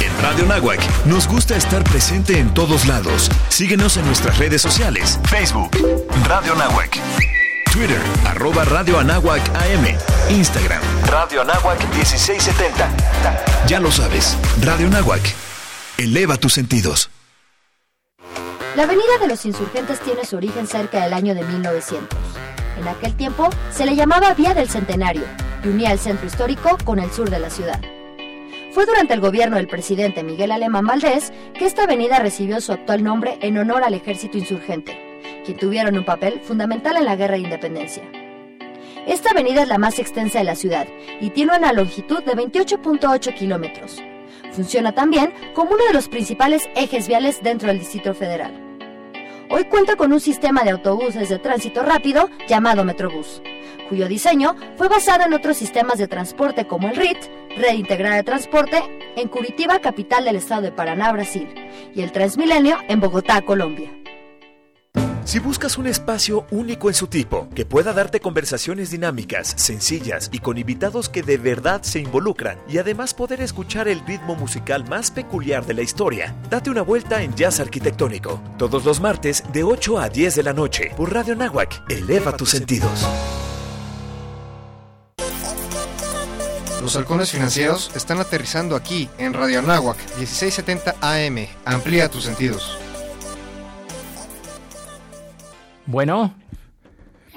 En Radio Nahuac nos gusta estar presente en todos lados. Síguenos en nuestras redes sociales. Facebook, Radio Nahuac. Twitter, arroba Radio Anáhuac AM. Instagram, Radio Anáhuac 1670. Ya lo sabes, Radio Nahuac. Eleva tus sentidos. La Avenida de los Insurgentes tiene su origen cerca del año de 1900. En aquel tiempo se le llamaba Vía del Centenario y unía el centro histórico con el sur de la ciudad. Fue durante el gobierno del presidente Miguel Alemán Valdés que esta avenida recibió su actual nombre en honor al ejército insurgente, quien tuvieron un papel fundamental en la guerra de independencia. Esta avenida es la más extensa de la ciudad y tiene una longitud de 28.8 kilómetros. Funciona también como uno de los principales ejes viales dentro del Distrito Federal. Hoy cuenta con un sistema de autobuses de tránsito rápido llamado Metrobús, cuyo diseño fue basado en otros sistemas de transporte como el RIT, Red Integrada de Transporte, en Curitiba, capital del estado de Paraná, Brasil, y el Transmilenio en Bogotá, Colombia. Si buscas un espacio único en su tipo, que pueda darte conversaciones dinámicas, sencillas y con invitados que de verdad se involucran y además poder escuchar el ritmo musical más peculiar de la historia, date una vuelta en Jazz Arquitectónico, todos los martes de 8 a 10 de la noche por Radio Nahuac. Eleva tus sentidos. Los halcones financieros están aterrizando aquí en Radio Nahuac 1670 AM. Amplía tus sentidos. Bueno.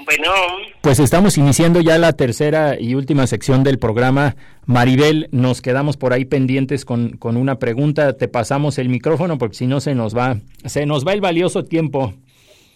Bueno. Pues estamos iniciando ya la tercera y última sección del programa. Maribel, nos quedamos por ahí pendientes con, con una pregunta. Te pasamos el micrófono porque si no se nos va, se nos va el valioso tiempo.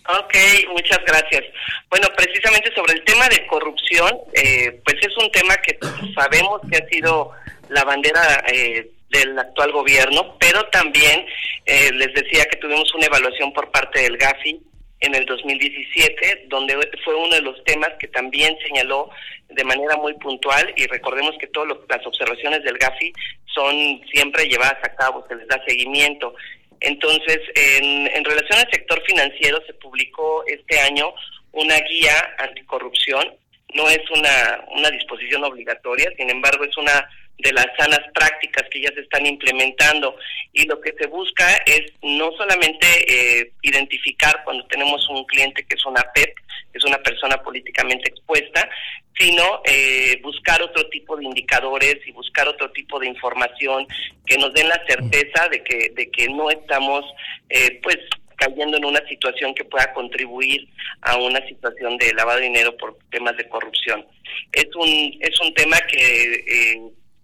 Ok, muchas gracias. Bueno, precisamente sobre el tema de corrupción, eh, pues es un tema que sabemos que ha sido la bandera eh, del actual gobierno, pero también eh, les decía que tuvimos una evaluación por parte del GAFI en el 2017, donde fue uno de los temas que también señaló de manera muy puntual y recordemos que todas las observaciones del GAFI son siempre llevadas a cabo, se les da seguimiento. Entonces, en, en relación al sector financiero, se publicó este año una guía anticorrupción. No es una, disposición obligatoria, sin embargo, es una de las sanas prácticas que ya se están implementando y lo que se busca es no solamente eh, identificar cuando tenemos un cliente que es una PEP, que es una persona políticamente expuesta, sino eh, buscar otro tipo de indicadores y buscar otro tipo de información que nos den la certeza de que de que no estamos eh, pues cayendo en una situación que pueda contribuir a una situación de lavado de dinero por temas de corrupción. Es un es un tema que eh,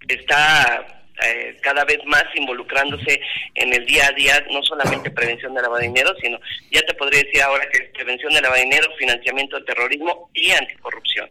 está eh, cada vez más involucrándose en el día a día, no solamente prevención de lavado de dinero, sino ya te podría decir ahora que es prevención de lavado de dinero, financiamiento del terrorismo y anticorrupción.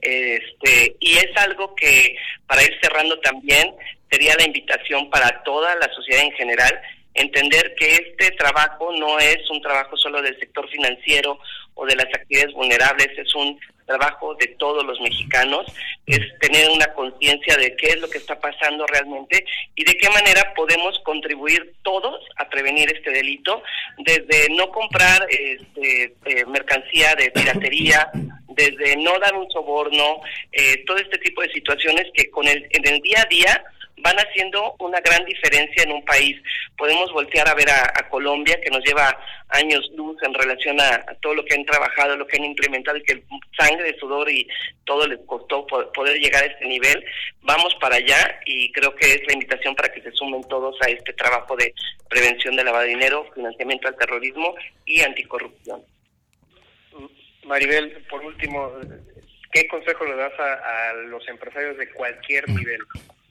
Este, y es algo que, para ir cerrando también, sería la invitación para toda la sociedad en general, entender que este trabajo no es un trabajo solo del sector financiero o de las actividades vulnerables, es un trabajo de todos los mexicanos, es tener una conciencia de qué es lo que está pasando realmente y de qué manera podemos contribuir todos a prevenir este delito, desde no comprar este, eh, mercancía de piratería, desde no dar un soborno, eh, todo este tipo de situaciones que con el, en el día a día van haciendo una gran diferencia en un país. Podemos voltear a ver a, Colombia, que nos lleva años luz en relación a, todo lo que han trabajado, lo que han implementado y que sangre, sudor y todo les costó poder llegar a este nivel. Vamos para allá y creo que es la invitación para que se sumen todos a este trabajo de prevención de lavado de dinero, financiamiento al terrorismo y anticorrupción. Maribel, por último, ¿qué consejo le das a los empresarios de cualquier nivel?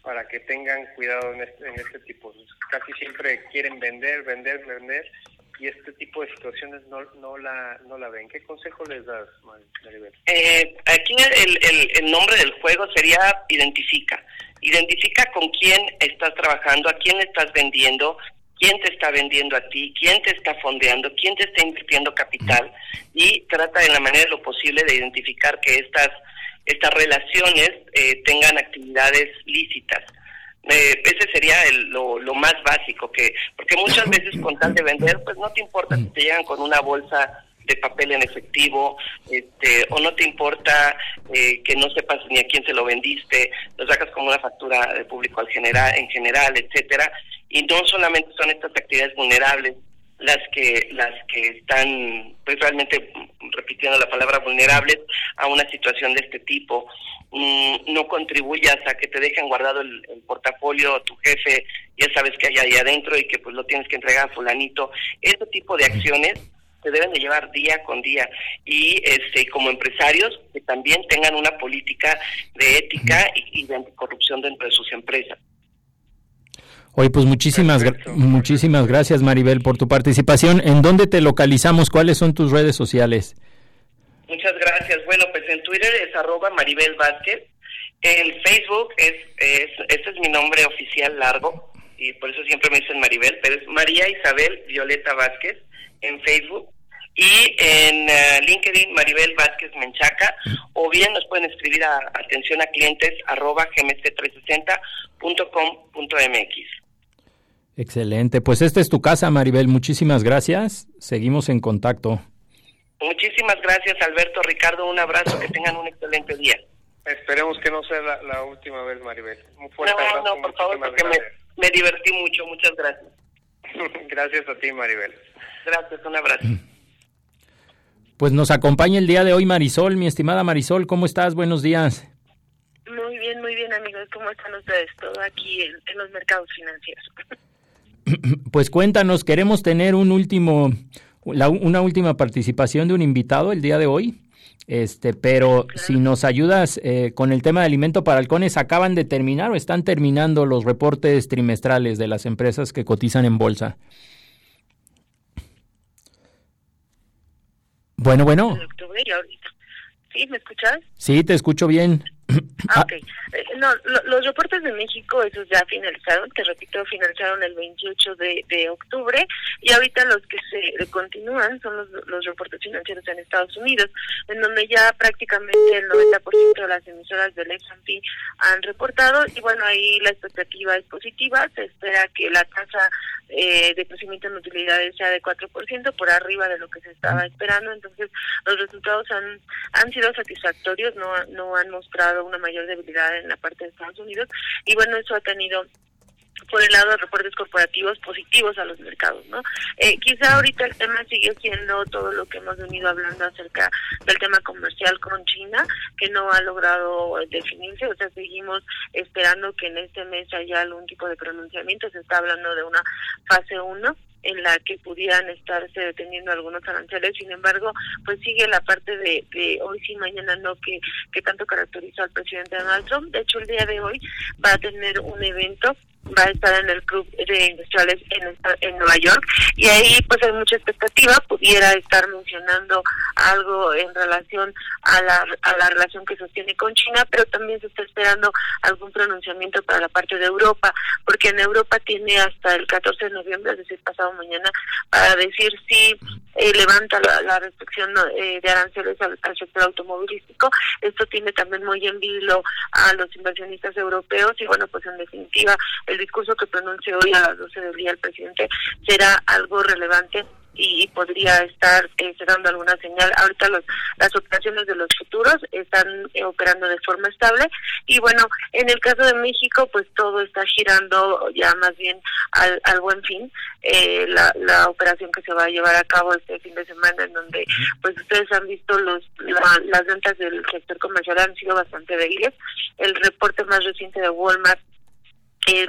Para que tengan cuidado en este, en este tipo. Casi siempre quieren vender, vender, vender y este tipo de situaciones no, no, la, no la ven. ¿Qué consejo les das, Maribel? Eh, aquí el, el, nombre del juego sería identifica. Identifica con quién estás trabajando, a quién estás vendiendo, quién te está vendiendo a ti, quién te está fondeando, quién te está invirtiendo capital y trata en la manera de lo posible de identificar que estas estas relaciones eh, tengan actividades lícitas. Eh, ese sería el, lo, lo, más básico, que porque muchas veces con tal de vender, pues no te importa si te llegan con una bolsa de papel en efectivo, este, o no te importa eh, que no sepas ni a quién se lo vendiste, lo sacas como una factura de público al general, en general, etcétera, y no solamente son estas actividades vulnerables las que las que están pues realmente repitiendo la palabra vulnerables a una situación de este tipo. Mm, no contribuyas a que te dejen guardado el, portafolio tu jefe ya sabes que hay ahí adentro y que pues lo tienes que entregar a fulanito. Ese tipo de acciones se deben de llevar día con día. Y este como empresarios que también tengan una política de ética y, y de anticorrupción dentro de sus empresas Oye, pues muchísimas, muchísimas gracias Maribel por tu participación. ¿En dónde te localizamos? ¿Cuáles son tus redes sociales? Muchas gracias. Bueno, pues en Twitter es arroba Maribel Vázquez. En Facebook es, es, este es mi nombre oficial largo y por eso siempre me dicen Maribel, pero es María Isabel Violeta Vázquez en Facebook y en uh, LinkedIn Maribel Vázquez Menchaca o bien nos pueden escribir a atención a clientes arroba gmc360.com.mx. Excelente, pues esta es tu casa, Maribel. Muchísimas gracias. Seguimos en contacto. Muchísimas gracias, Alberto, Ricardo. Un abrazo, que tengan un excelente día. Esperemos que no sea la, última vez, Maribel. Un fuerte no, abrazo. No, por favor, porque me, me divertí mucho. Muchas gracias. gracias a ti, Maribel. Gracias, un abrazo. Pues nos acompaña el día de hoy Marisol, mi estimada Marisol, ¿cómo estás? Buenos días. Muy bien, muy bien amigos, ¿cómo están ustedes? Todo aquí en los mercados financieros. Pues cuéntanos, queremos tener un último, una última participación de un invitado el día de hoy. Este, pero si nos ayudas eh, con el tema de alimento para halcones, ¿acaban de terminar o están terminando los reportes trimestrales de las empresas que cotizan en bolsa? Bueno, bueno. ¿Sí? ¿Me escuchas? Sí, te escucho bien. Ah, ok. Eh, no, los reportes de México, esos ya finalizaron, te repito, finalizaron el 28 de, de octubre y ahorita los que se continúan son los, los reportes financieros en Estados Unidos, en donde ya prácticamente el 90% de las emisoras del S&P han reportado y bueno, ahí la expectativa es positiva, se espera que la tasa eh, de crecimiento en utilidades sea de 4%, por arriba de lo que se estaba esperando, entonces los resultados han, han sido satisfactorios, no, no han mostrado una mayor debilidad en la parte de Estados Unidos. Y bueno, eso ha tenido por el lado de reportes corporativos positivos a los mercados, ¿no? Eh, quizá ahorita el tema sigue siendo todo lo que hemos venido hablando acerca del tema comercial con China, que no ha logrado definirse, o sea, seguimos esperando que en este mes haya algún tipo de pronunciamiento, se está hablando de una fase 1 en la que pudieran estarse deteniendo algunos aranceles. Sin embargo, pues sigue la parte de, de hoy sí, mañana no, que, que tanto caracteriza al presidente Donald Trump. De hecho, el día de hoy va a tener un evento va a estar en el club de industriales en, en Nueva York. Y ahí pues hay mucha expectativa. Pudiera estar mencionando algo en relación a la, a la relación que sostiene con China pero también se está esperando algún pronunciamiento para la parte de Europa porque en Europa tiene hasta el 14 de noviembre es decir pasado mañana para decir si eh, levanta la, restricción eh, de aranceles al, sector automovilístico. Esto tiene también muy en vilo a los inversionistas europeos y bueno pues en definitiva el discurso que pronuncie hoy a las 12 del día el presidente será algo relevante y podría estar eh, dando alguna señal. Ahorita los, las operaciones de los futuros están eh, operando de forma estable y bueno, en el caso de México pues todo está girando ya más bien al, al buen fin. Eh, la, la operación que se va a llevar a cabo este fin de semana en donde pues ustedes han visto los las ventas del sector comercial han sido bastante débiles. El reporte más reciente de Walmart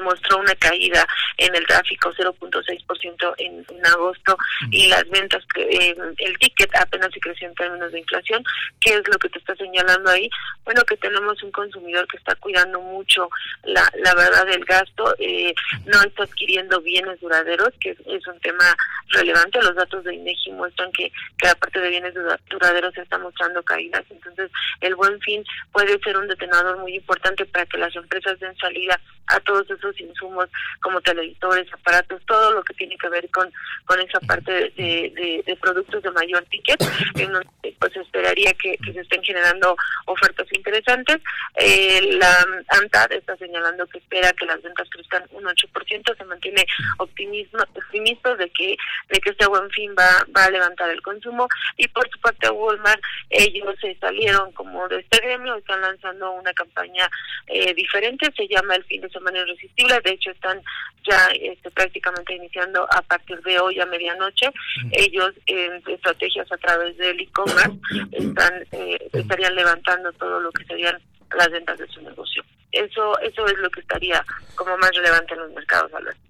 mostró una caída en el tráfico 0.6% en, en agosto y las ventas, eh, el ticket apenas se creció en términos de inflación. ¿Qué es lo que te está señalando ahí? Bueno, que tenemos un consumidor que está cuidando mucho la, la verdad del gasto, eh, no está adquiriendo bienes duraderos, que es, un tema relevante. Los datos de INEGI muestran que, que la parte de bienes duraderos se está mostrando caídas. Entonces, el buen fin puede ser un detonador muy importante para que las empresas den salida a todos esos insumos como televisores, aparatos, todo lo que tiene que ver con, con esa parte de, de, productos de mayor ticket, en donde pues esperaría que, se estén generando ofertas interesantes. Eh, la ANTAD está señalando que espera que las ventas crezcan un 8%, se mantiene optimismo, optimista de que de que este buen fin va, va a levantar el consumo y por su parte Walmart ellos se salieron como de este gremio, están lanzando una campaña eh, diferente, se llama el fin de semana irresistible, de hecho están ya este, prácticamente iniciando a partir de hoy a medianoche, ellos en estrategias a través del e-commerce están eh, estarían levantando todo lo que serían las ventas de su negocio. Eso eso es lo que estaría como más relevante en los mercados, Alberto.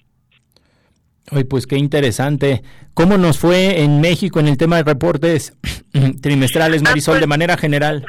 Hoy pues qué interesante. ¿Cómo nos fue en México en el tema de reportes trimestrales, Marisol, de manera general?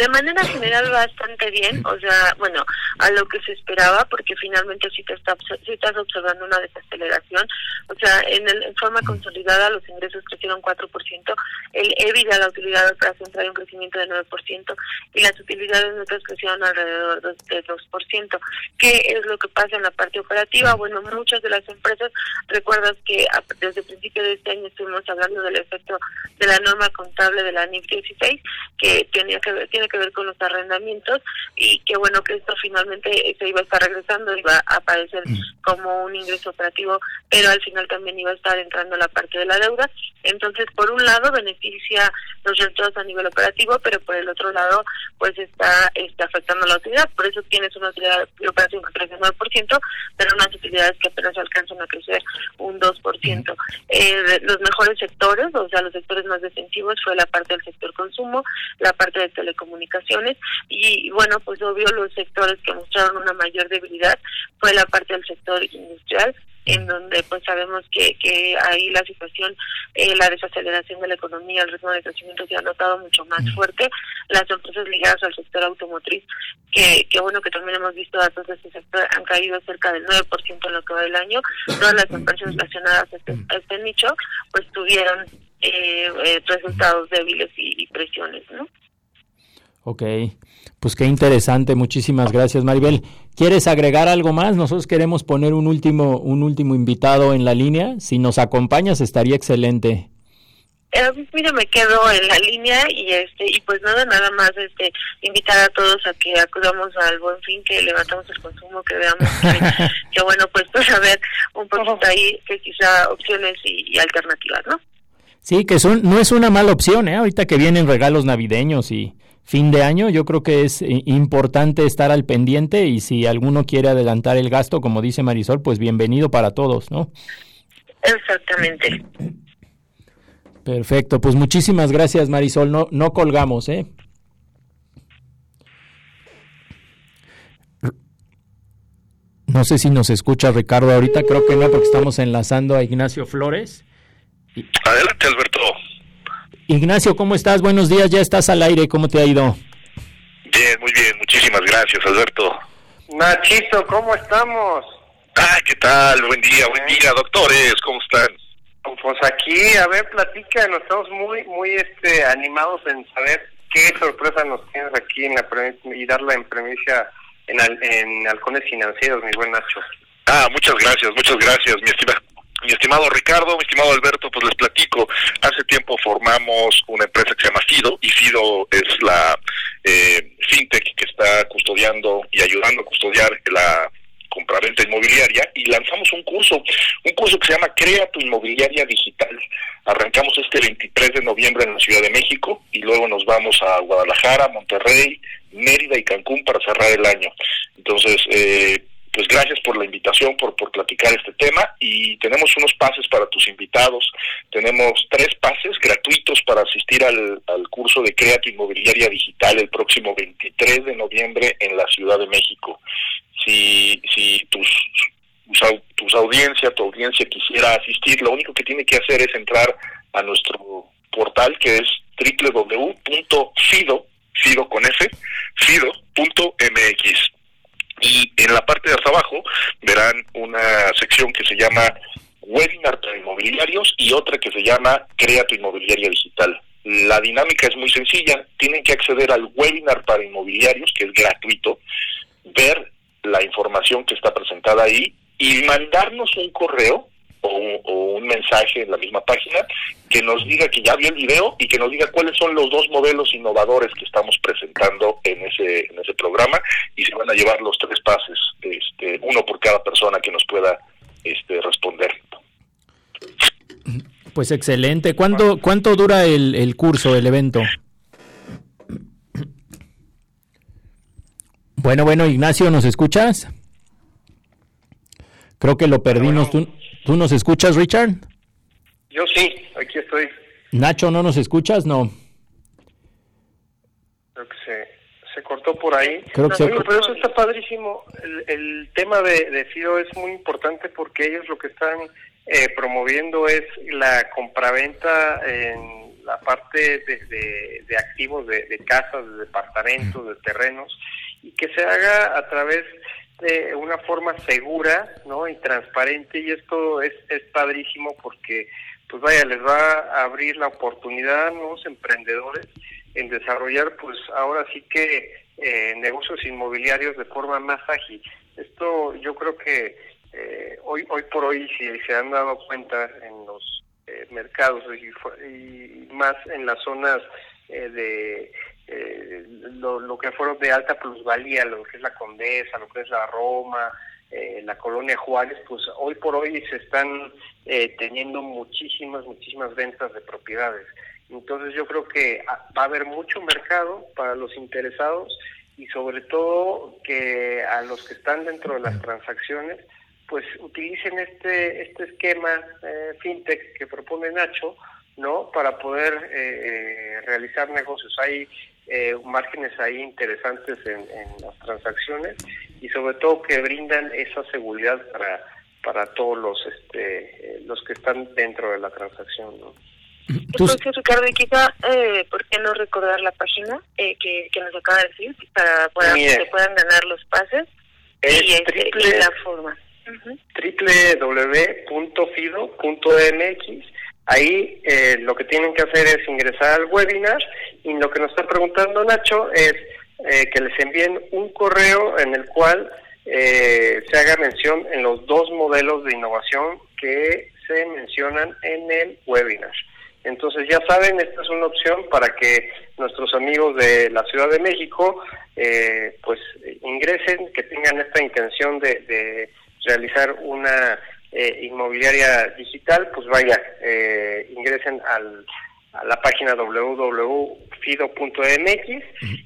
De manera general bastante bien, o sea, bueno, a lo que se esperaba, porque finalmente sí, te está, sí estás observando una desaceleración, o sea, en, el, en forma consolidada los ingresos crecieron 4%, el EBITDA, la utilidad operación trae un crecimiento de 9% y las utilidades netas crecieron alrededor de 2%. ¿Qué es lo que pasa en la parte operativa? Bueno, muchas de las empresas, recuerdas que desde el principio de este año estuvimos hablando del efecto de la norma contable de la NIF 16, que tenía que ver, tiene que ver con los arrendamientos y que bueno que esto finalmente se iba a estar regresando, iba a aparecer mm. como un ingreso operativo, pero al final también iba a estar entrando la parte de la deuda. Entonces, por un lado, beneficia los resultados a nivel operativo, pero por el otro lado, pues está, está afectando la utilidad. Por eso tienes una utilidad de operación que crece 9%, pero unas utilidades que apenas alcanzan a crecer un 2%. Eh, los mejores sectores, o sea, los sectores más defensivos, fue la parte del sector consumo, la parte de telecomunicaciones comunicaciones y bueno, pues obvio los sectores que mostraron una mayor debilidad fue la parte del sector industrial en donde pues sabemos que, que ahí la situación, eh, la desaceleración de la economía, el ritmo de crecimiento se ha notado mucho más fuerte. Las empresas ligadas al sector automotriz, que, que bueno que también hemos visto datos de este sector, han caído cerca del 9% en lo que va del año. Todas las empresas relacionadas a este, a este nicho pues tuvieron eh, eh, resultados débiles y, y presiones, ¿no? Ok, pues qué interesante, muchísimas gracias Maribel. ¿Quieres agregar algo más? Nosotros queremos poner un último, un último invitado en la línea. Si nos acompañas estaría excelente. Eh, mira, me quedo en la línea y este y pues nada, nada más este invitar a todos a que acudamos al buen fin, que levantamos el consumo, que veamos que, bueno, pues pues a ver un poquito ahí que quizá opciones y, alternativas, ¿no? Sí, que son, no es una mala opción, ¿eh? Ahorita que vienen regalos navideños y fin de año, yo creo que es eh, importante estar al pendiente y si alguno quiere adelantar el gasto, como dice Marisol, pues bienvenido para todos, ¿no? Exactamente. Perfecto, pues muchísimas gracias Marisol, no, no colgamos, ¿eh? No sé si nos escucha Ricardo ahorita, creo que no, porque estamos enlazando a Ignacio Flores. Adelante, Alberto. Ignacio, ¿cómo estás? Buenos días, ya estás al aire, ¿cómo te ha ido? Bien, muy bien, muchísimas gracias, Alberto. Nachito, ¿cómo estamos? Ah, ¿qué tal? Buen día, buen día, doctores, ¿cómo están? Pues aquí, a ver, platica, nos estamos muy, muy este, animados en saber qué sorpresa nos tienes aquí en la y darla en premisa en, en Halcones Financieros, mi buen Nacho. Ah, muchas gracias, muchas gracias, mi estimado mi estimado Ricardo, mi estimado Alberto, pues les platico. Hace tiempo formamos una empresa que se llama FIDO y FIDO es la eh, fintech que está custodiando y ayudando a custodiar la compraventa inmobiliaria y lanzamos un curso, un curso que se llama Crea tu inmobiliaria digital. Arrancamos este 23 de noviembre en la Ciudad de México y luego nos vamos a Guadalajara, Monterrey, Mérida y Cancún para cerrar el año. Entonces, eh, pues gracias por la invitación, por, por platicar este tema y tenemos unos pases para tus invitados. Tenemos tres pases gratuitos para asistir al, al curso de Créate Inmobiliaria Digital el próximo 23 de noviembre en la Ciudad de México. Si, si tus tus, audiencia, tu audiencia quisiera asistir, lo único que tiene que hacer es entrar a nuestro portal que es www.fido, fido con F. Y en la parte de hasta abajo verán una sección que se llama Webinar para inmobiliarios y otra que se llama Crea tu inmobiliaria digital. La dinámica es muy sencilla, tienen que acceder al webinar para inmobiliarios, que es gratuito, ver la información que está presentada ahí y mandarnos un correo o un, mensaje en la misma página que nos diga que ya vio el video y que nos diga cuáles son los dos modelos innovadores que estamos presentando en ese en ese programa y se van a llevar los tres pases este uno por cada persona que nos pueda este responder. Pues excelente. Cuánto cuánto dura el, el curso el evento bueno bueno Ignacio nos escuchas creo que lo perdimos. Tú ¿Tú nos escuchas, Richard? Yo sí, aquí estoy. Nacho, ¿no nos escuchas? No. Creo que se, cortó por ahí. Creo que pero eso está padrísimo. El, tema de, de, FIDO es muy importante porque ellos lo que están eh, promoviendo es la compraventa en la parte de, de activos, de, casas, de departamentos, de terrenos, y que se haga a través de una forma segura ¿no? y transparente y esto es, es padrísimo porque pues vaya les va a abrir la oportunidad a nuevos emprendedores en desarrollar pues ahora sí que eh, negocios inmobiliarios de forma más ágil esto yo creo que eh, hoy hoy por hoy si se han dado cuenta en los eh, mercados y, y, más en las zonas de eh, lo, que fueron de alta plusvalía, lo que es la Condesa, lo que es la Roma, eh, la colonia Juárez, pues hoy por hoy se están eh, teniendo muchísimas, muchísimas ventas de propiedades. Entonces yo creo que va a haber mucho mercado para los interesados y sobre todo que a los que están dentro de las transacciones, pues utilicen este, este esquema eh, fintech que propone Nacho, ¿no? Para poder realizar negocios. Hay eh, márgenes ahí interesantes en, las transacciones y sobre todo que brindan esa seguridad para para todos los este eh, los que están dentro de la transacción ¿no? Entonces, Ricardo, y quizá, eh, ¿por qué no recordar la página eh, que, que nos acaba de decir para, que puedan ganar los pases y, este, y la forma? www.fido.mx Ahí eh, lo que tienen que hacer es ingresar al webinar y lo que nos está preguntando Nacho es eh, que les envíen un correo en el cual eh, se haga mención en los dos modelos de innovación que se mencionan en el webinar. Entonces ya saben, esta es una opción para que nuestros amigos de la Ciudad de México pues ingresen, que tengan esta intención de realizar una eh, inmobiliaria digital, pues vaya, eh, ingresen al, a la página www.fido.mx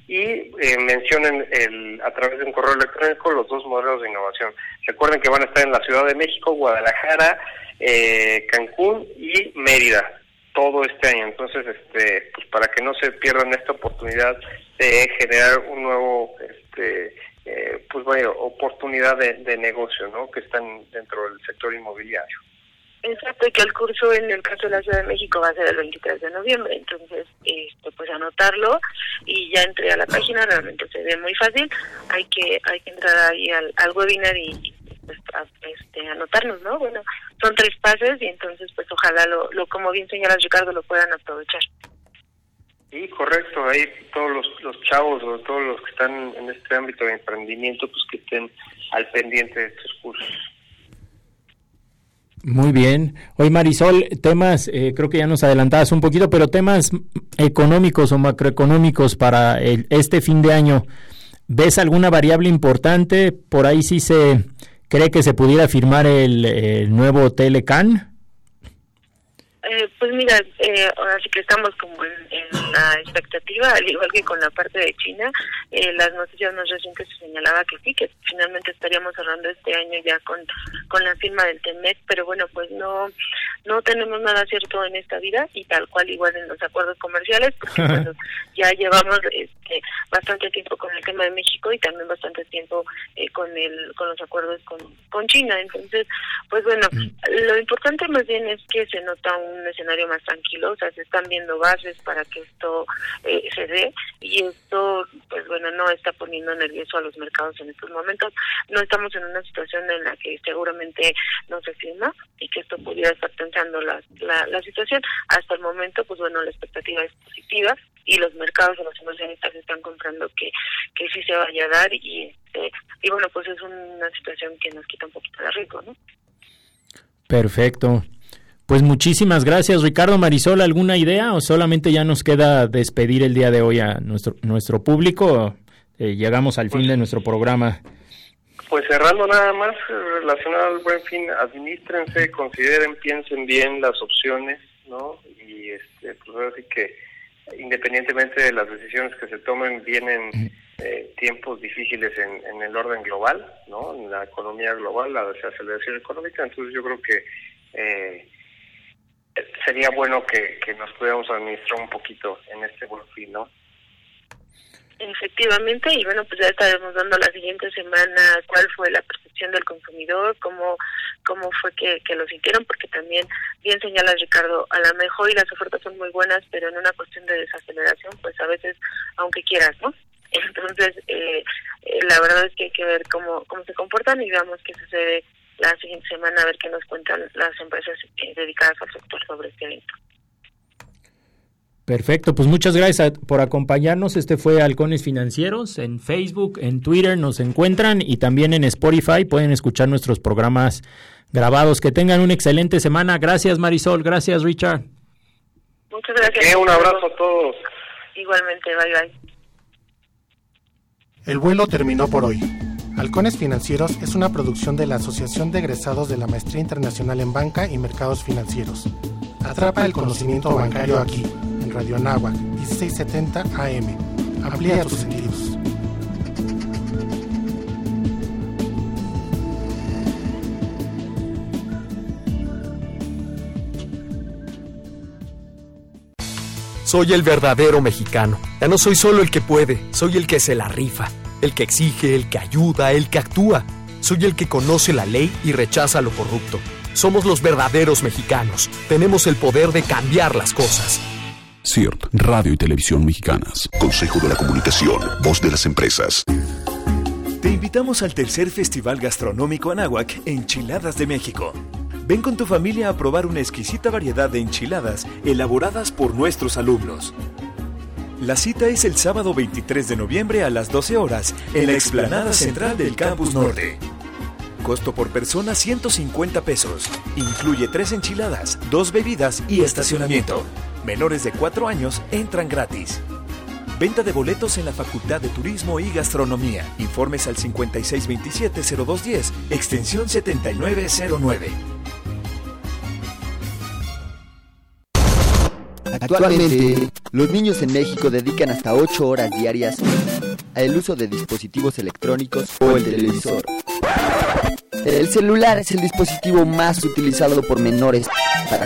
y eh, mencionen el, a través de un correo electrónico los dos modelos de innovación. Recuerden que van a estar en la Ciudad de México, Guadalajara, eh, Cancún y Mérida todo este año. Entonces, este, pues para que no se pierdan esta oportunidad de generar un nuevo este, eh, pues bueno, oportunidad de, negocio, ¿no? Que están dentro del sector inmobiliario. Exacto, y que el curso en el caso de la Ciudad de México va a ser el 23 de noviembre, entonces, esto, pues anotarlo y ya entré a la página, realmente se ve muy fácil, hay que hay que entrar ahí al, webinar y, pues, este, anotarnos, ¿no? Bueno, son tres pases y entonces, pues ojalá lo, lo como bien señala Ricardo, lo puedan aprovechar. Sí, correcto. Ahí todos los, chavos o todos los que están en este ámbito de emprendimiento, pues que estén al pendiente de estos cursos. Muy bien. Hoy Marisol, temas, eh, creo que ya nos adelantabas un poquito, pero temas económicos o macroeconómicos para el, este fin de año. ¿Ves alguna variable importante? Por ahí sí se cree que se pudiera firmar el, el nuevo Telecan. Eh, pues mira, eh, ahora sí que estamos como en, la expectativa, al igual que con la parte de China, eh, las noticias más recientes se señalaba que sí, que finalmente estaríamos hablando este año ya con, con la firma del TEMEC, pero bueno, pues no no tenemos nada cierto en esta vida y tal cual igual en los acuerdos comerciales, porque ya llevamos este, bastante tiempo con el tema de México y también bastante tiempo eh, con el con los acuerdos con, con China, entonces, pues bueno, mm. lo importante más bien es que se nota un un escenario más tranquilo, o sea, se están viendo bases para que esto eh, se dé y esto, pues bueno, no está poniendo nervioso a los mercados en estos momentos. No estamos en una situación en la que seguramente no se firma y que esto pudiera estar tensando la, la, situación. Hasta el momento, pues bueno, la expectativa es positiva y los mercados de los inversionistas están comprando que, que sí se vaya a dar y, este, y bueno, pues es una situación que nos quita un poquito de riesgo, ¿no? Perfecto. Pues muchísimas gracias, Ricardo Marisol. ¿Alguna idea o solamente ya nos queda despedir el día de hoy a nuestro, nuestro público? Eh, llegamos al fin de nuestro programa. Pues cerrando nada más relacionado al buen fin, administrense, consideren, piensen bien las opciones, ¿no? Y este, pues así que independientemente de las decisiones que se tomen, vienen eh, tiempos difíciles en, en, el orden global, ¿no? En la economía global, la desaceleración económica, entonces yo creo que eh, sería bueno que, nos pudiéramos administrar un poquito en este buen ¿no? Efectivamente, y bueno, pues ya estaremos dando la siguiente semana cuál fue la percepción del consumidor, cómo cómo fue que, que lo sintieron, porque también, bien señala Ricardo, a lo mejor y las ofertas son muy buenas, pero en una cuestión de desaceleración, pues a veces, aunque quieras, ¿no? Entonces, eh, eh, la verdad es que hay que ver cómo, cómo se comportan y veamos qué sucede la siguiente semana a ver qué nos cuentan las empresas eh, dedicadas al sector sobre este evento. Perfecto, pues muchas gracias por acompañarnos. Este fue Halcones Financieros. En Facebook, en Twitter nos encuentran y también en Spotify pueden escuchar nuestros programas grabados. Que tengan una excelente semana. Gracias Marisol, gracias Richard. Muchas gracias. un abrazo a todos. Igualmente, bye bye. El vuelo terminó por hoy. Halcones Financieros es una producción de la Asociación de Egresados de la Maestría Internacional en Banca y Mercados Financieros. Atrapa el conocimiento bancario aquí, en Radio Nahua, 1670 AM. Amplía tus sentidos. Soy el verdadero mexicano. Ya no soy solo el que puede, soy el que se la rifa el que exige, el que ayuda, el que actúa. Soy el que conoce la ley y rechaza lo corrupto. Somos los verdaderos mexicanos. Tenemos el poder de cambiar las cosas. CIRT, Radio y Televisión Mexicanas. Consejo de la Comunicación, voz de las empresas. Te invitamos al tercer Festival Gastronómico Anáhuac, Enchiladas de México. Ven con tu familia a probar una exquisita variedad de enchiladas elaboradas por nuestros alumnos. La cita es el sábado 23 de noviembre a las 12 horas en la explanada central del Campus Norte. Costo por persona 150 pesos. Incluye tres enchiladas, dos bebidas y estacionamiento. Menores de 4 años entran gratis. Venta de boletos en la Facultad de Turismo y Gastronomía. Informes al 5627-0210, extensión 7909. Actualmente, los niños en México dedican hasta 8 horas diarias al uso de dispositivos electrónicos o el televisor. El celular es el dispositivo más utilizado por menores para